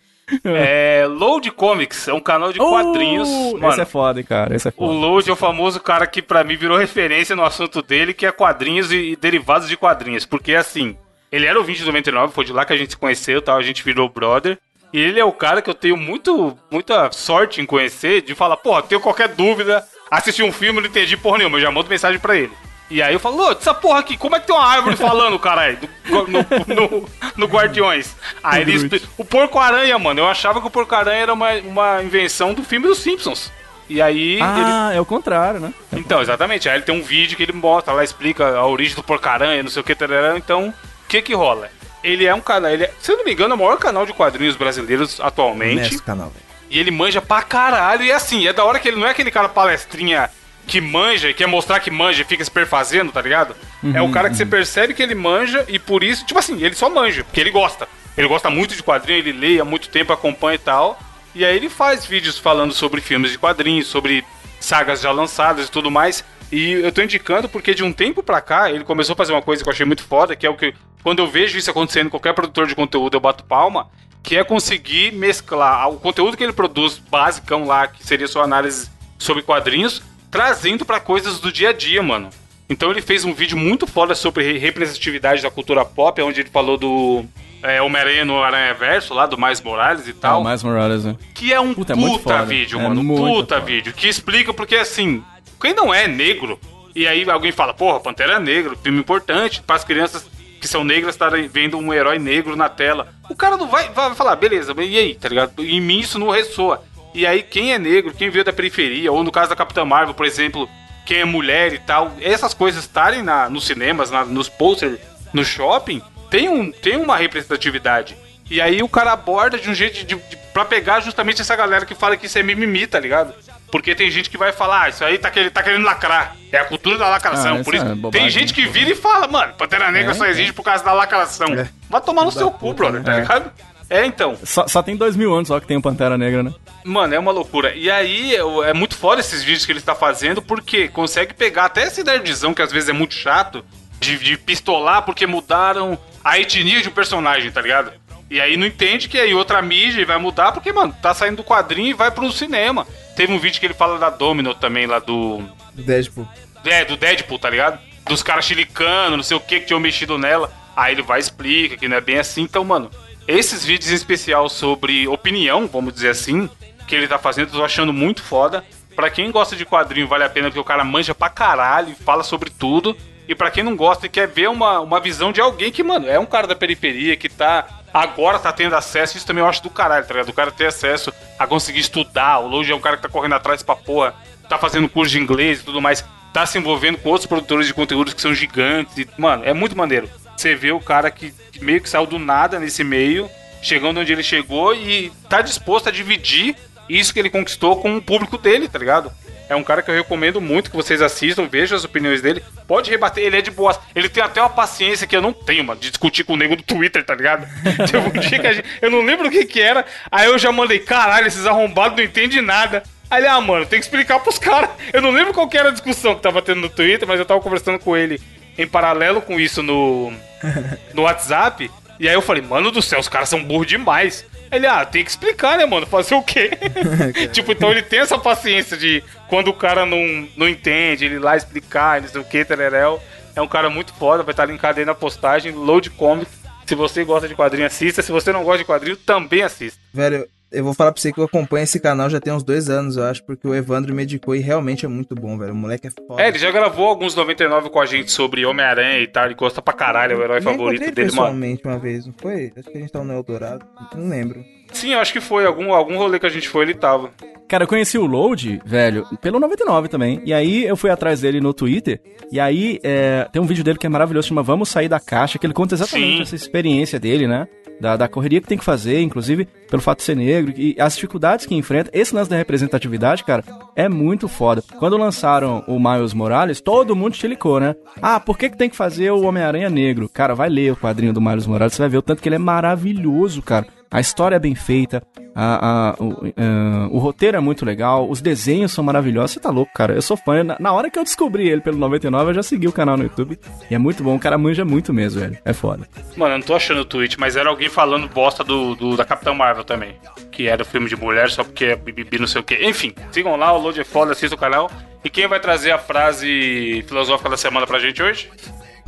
É, Load Comics, é um canal de quadrinhos. Uh, Mano, Esse é foda, cara. Esse é O foda. Load é o famoso cara que pra mim virou referência no assunto dele, que é quadrinhos e, e derivados de quadrinhos. Porque assim, ele era o 20 de 99, foi de lá que a gente se conheceu, tal, a gente virou brother. E ele é o cara que eu tenho muito, muita sorte em conhecer, de falar, pô, tenho qualquer dúvida, assisti um filme, não entendi porra nenhuma, eu já mando mensagem pra ele. E aí eu falo, ô, essa porra aqui, como é que tem uma árvore falando, caralho, no, no, no Guardiões? Aí ele expli- O Porco-Aranha, mano, eu achava que o Porco-Aranha era uma, uma invenção do filme dos Simpsons. E aí ele Ah, é o contrário, né? então, exatamente. Aí ele tem um vídeo que ele mostra lá, explica a origem do porcaranha, não sei o que, tarará. Então, o que que rola? Ele é um canal, ele é, se eu não me engano, é o maior canal de quadrinhos brasileiros atualmente. Nesse canal, velho. E ele manja pra caralho. E assim, é da hora que ele não é aquele cara palestrinha que manja e quer mostrar que manja e fica se perfazendo, tá ligado? é o cara que você percebe que ele manja e por isso, tipo assim, ele só manja, porque ele gosta. Ele gosta muito de quadrinho, ele lê há muito tempo, acompanha e tal. E aí ele faz vídeos falando sobre filmes de quadrinhos, sobre sagas já lançadas e tudo mais. E eu tô indicando porque de um tempo pra cá ele começou a fazer uma coisa que eu achei muito foda, que é o que quando eu vejo isso acontecendo em qualquer produtor de conteúdo eu bato palma, que é conseguir mesclar o conteúdo que ele produz basicão lá, que seria sua análise sobre quadrinhos, trazendo pra coisas do dia a dia, mano. Então ele fez um vídeo muito foda sobre re- representatividade da cultura pop, onde ele falou do é, Homem-Aranha no Aranha Verso, lá do Mais Morales e Ah, tal. o Miles Morales, né? Que é um Puta, puta, é muito foda. vídeo, É mano. Puta foda. vídeo. Que explica porque, assim, quem não é negro, e aí alguém fala, porra, Pantera Negra, filme importante para as crianças que são negras estarem vendo um herói negro na tela. O cara não vai, vai falar, beleza, e aí, tá ligado? Em mim isso não ressoa. E aí, quem é negro, quem veio da periferia, ou no caso da Capitã Marvel, por exemplo, quem é mulher e tal, essas coisas estarem na, nos cinemas, na- nos posters, no shopping, tem, um, tem uma representatividade. E aí o cara aborda de um jeito de, de, pra pegar justamente essa galera que fala que isso é mimimi, tá ligado? Porque tem gente que vai falar, ah, isso aí tá, querendo- tá querendo lacrar. É a cultura da lacração. Ah, por isso é bobagem, tem gente que né? vira e fala, mano, Pantera Negra É, só é. existe por causa da lacração. É. Vai tomar no seu cu, brother, tá É. ligado? É, então. Só, só tem dois mil anos só que tem o Pantera Negra, né? Mano, é uma loucura. E aí, é, muito foda esses vídeos que ele está fazendo, porque consegue pegar até esse nerdzão, que às vezes é muito chato, de, de pistolar porque mudaram a etnia de um personagem, tá ligado? E aí não entende que aí outra mídia vai mudar, porque, mano, tá saindo do quadrinho e vai pro cinema. Teve um vídeo que ele fala da Domino também, lá do. Deadpool. É, do Deadpool, tá ligado? Dos caras chilicando, não sei o que, que tinham mexido nela. Aí ele vai e explica que não é bem assim. Então, mano, esses vídeos em especial sobre opinião, vamos dizer assim, que ele tá fazendo, eu tô achando muito foda. Pra quem gosta de quadrinho, vale a pena, porque o cara manja pra caralho, fala sobre tudo. E pra quem não gosta e quer ver uma, uma visão de alguém que, mano, é um cara da periferia, que tá. Agora tá tendo acesso, isso também eu acho do caralho, tá ligado? O cara ter acesso a conseguir estudar. O Load é um cara que tá correndo atrás pra porra, tá fazendo curso de inglês e tudo mais, tá se envolvendo com outros produtores de conteúdos que são gigantes. E, mano, é muito maneiro. Você vê o cara que meio que saiu do nada nesse meio, chegando onde ele chegou e tá disposto a dividir isso que ele conquistou com o público dele, tá ligado? É um cara que eu recomendo muito que vocês assistam, vejam as opiniões dele. Pode rebater, ele é de boa. Ele tem até uma paciência que eu não tenho, mano, de discutir com o nego do Twitter, tá ligado? Teve um dia que a gente, eu não lembro o que que era. Aí eu já mandei, caralho, esses arrombados não entendem nada. Aí ele, ah, mano, tem que explicar pros caras. Eu não lembro qual que era a discussão que tava tendo no Twitter, mas eu tava conversando com ele em paralelo com isso no, no WhatsApp. E aí eu falei, mano do céu, os caras são burros demais. Ele, ah, tem que explicar, né, mano? Fazer o quê? tipo, então ele tem essa paciência de quando o cara não, não entende, ele ir lá explicar, não sei o que, tereréu. É um cara muito foda, vai estar linkado aí na postagem, Load Comics. Se você gosta de quadrinho, assista. Se você não gosta de quadrinho, também assista. Velho, eu vou falar pra você que eu acompanho esse canal já tem uns dois anos, eu acho, porque o Evandro me indicou e realmente é muito bom, velho. O moleque é foda. É, ele já gravou alguns 99 com a gente sobre Homem-Aranha e tal. Ele gosta pra caralho, é o herói Eu favorito dele, mano. pessoalmente uma vez, não foi? Acho que a gente tava no Eldorado, não lembro. Sim, acho que foi. Algum, algum rolê que a gente foi, ele tava. Cara, eu conheci o Load, velho, pelo 99 também. E aí eu fui atrás dele no Twitter. E aí é, tem um vídeo dele que é maravilhoso, chama Vamos Sair da Caixa, que ele conta exatamente Sim. essa experiência dele, né? Da, da correria que tem que fazer, inclusive pelo fato de ser negro, e as dificuldades que enfrenta. Esse lance da representatividade, cara, é muito foda. Quando lançaram o Miles Morales, todo mundo chilicou, né? Ah, por que, que tem que fazer o Homem-Aranha negro? Cara, vai ler o quadrinho do Miles Morales, você vai ver o tanto que ele é maravilhoso, cara. A história é bem feita, a- a- o, ah, o roteiro é muito legal, os desenhos são maravilhosos. Você tá louco, cara. Eu sou fã. Na, na hora que eu descobri ele pelo 99, eu já segui o canal no YouTube. E é muito bom, o cara manja muito mesmo, velho. É foda. Mano, eu não tô achando o tweet, mas era alguém falando bosta do, do- da Capitã Marvel também. Que era filme de mulher só porque é bibibi não sei o que. Enfim, sigam lá, o Load é foda, assista o canal. E quem vai trazer a frase filosófica da semana pra gente hoje?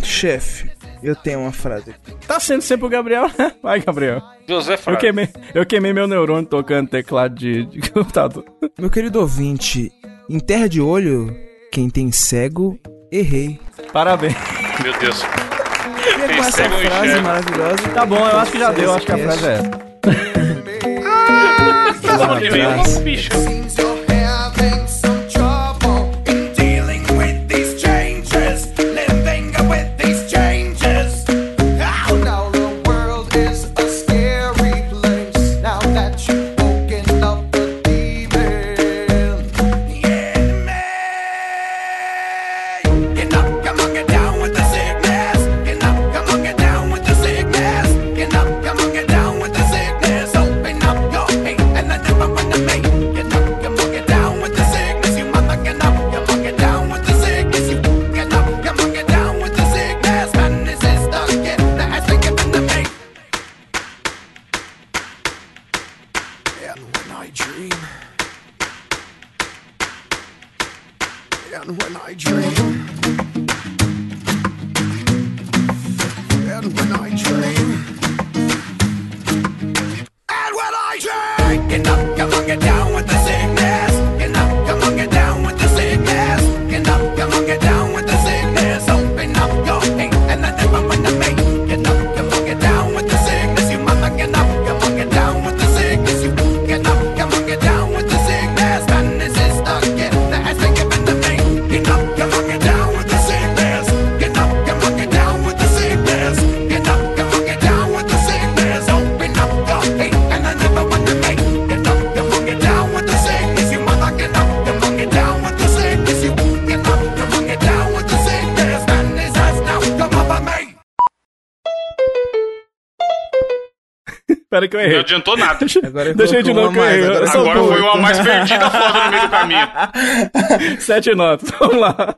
Chefe, eu tenho uma frase aqui. Tá sendo sempre o Gabriel, né? Vai, Gabriel. José Eu Frase. queimei, eu queimei meu neurônio tocando teclado de, de computador. Meu querido ouvinte, em terra de olho, quem tem cego, errei. Parabéns. Meu Deus. E é Tem com essa cego frase enxerga. maravilhosa. Tá bom, eu acho que já deu, eu acho que a frase é essa. Tá de mim, abraço. ô, bicho. Adiantou nada. Agora eu de novo mais, Agora burro. foi uma mais perdida foda no meio do caminho. Sete notas, vamos lá.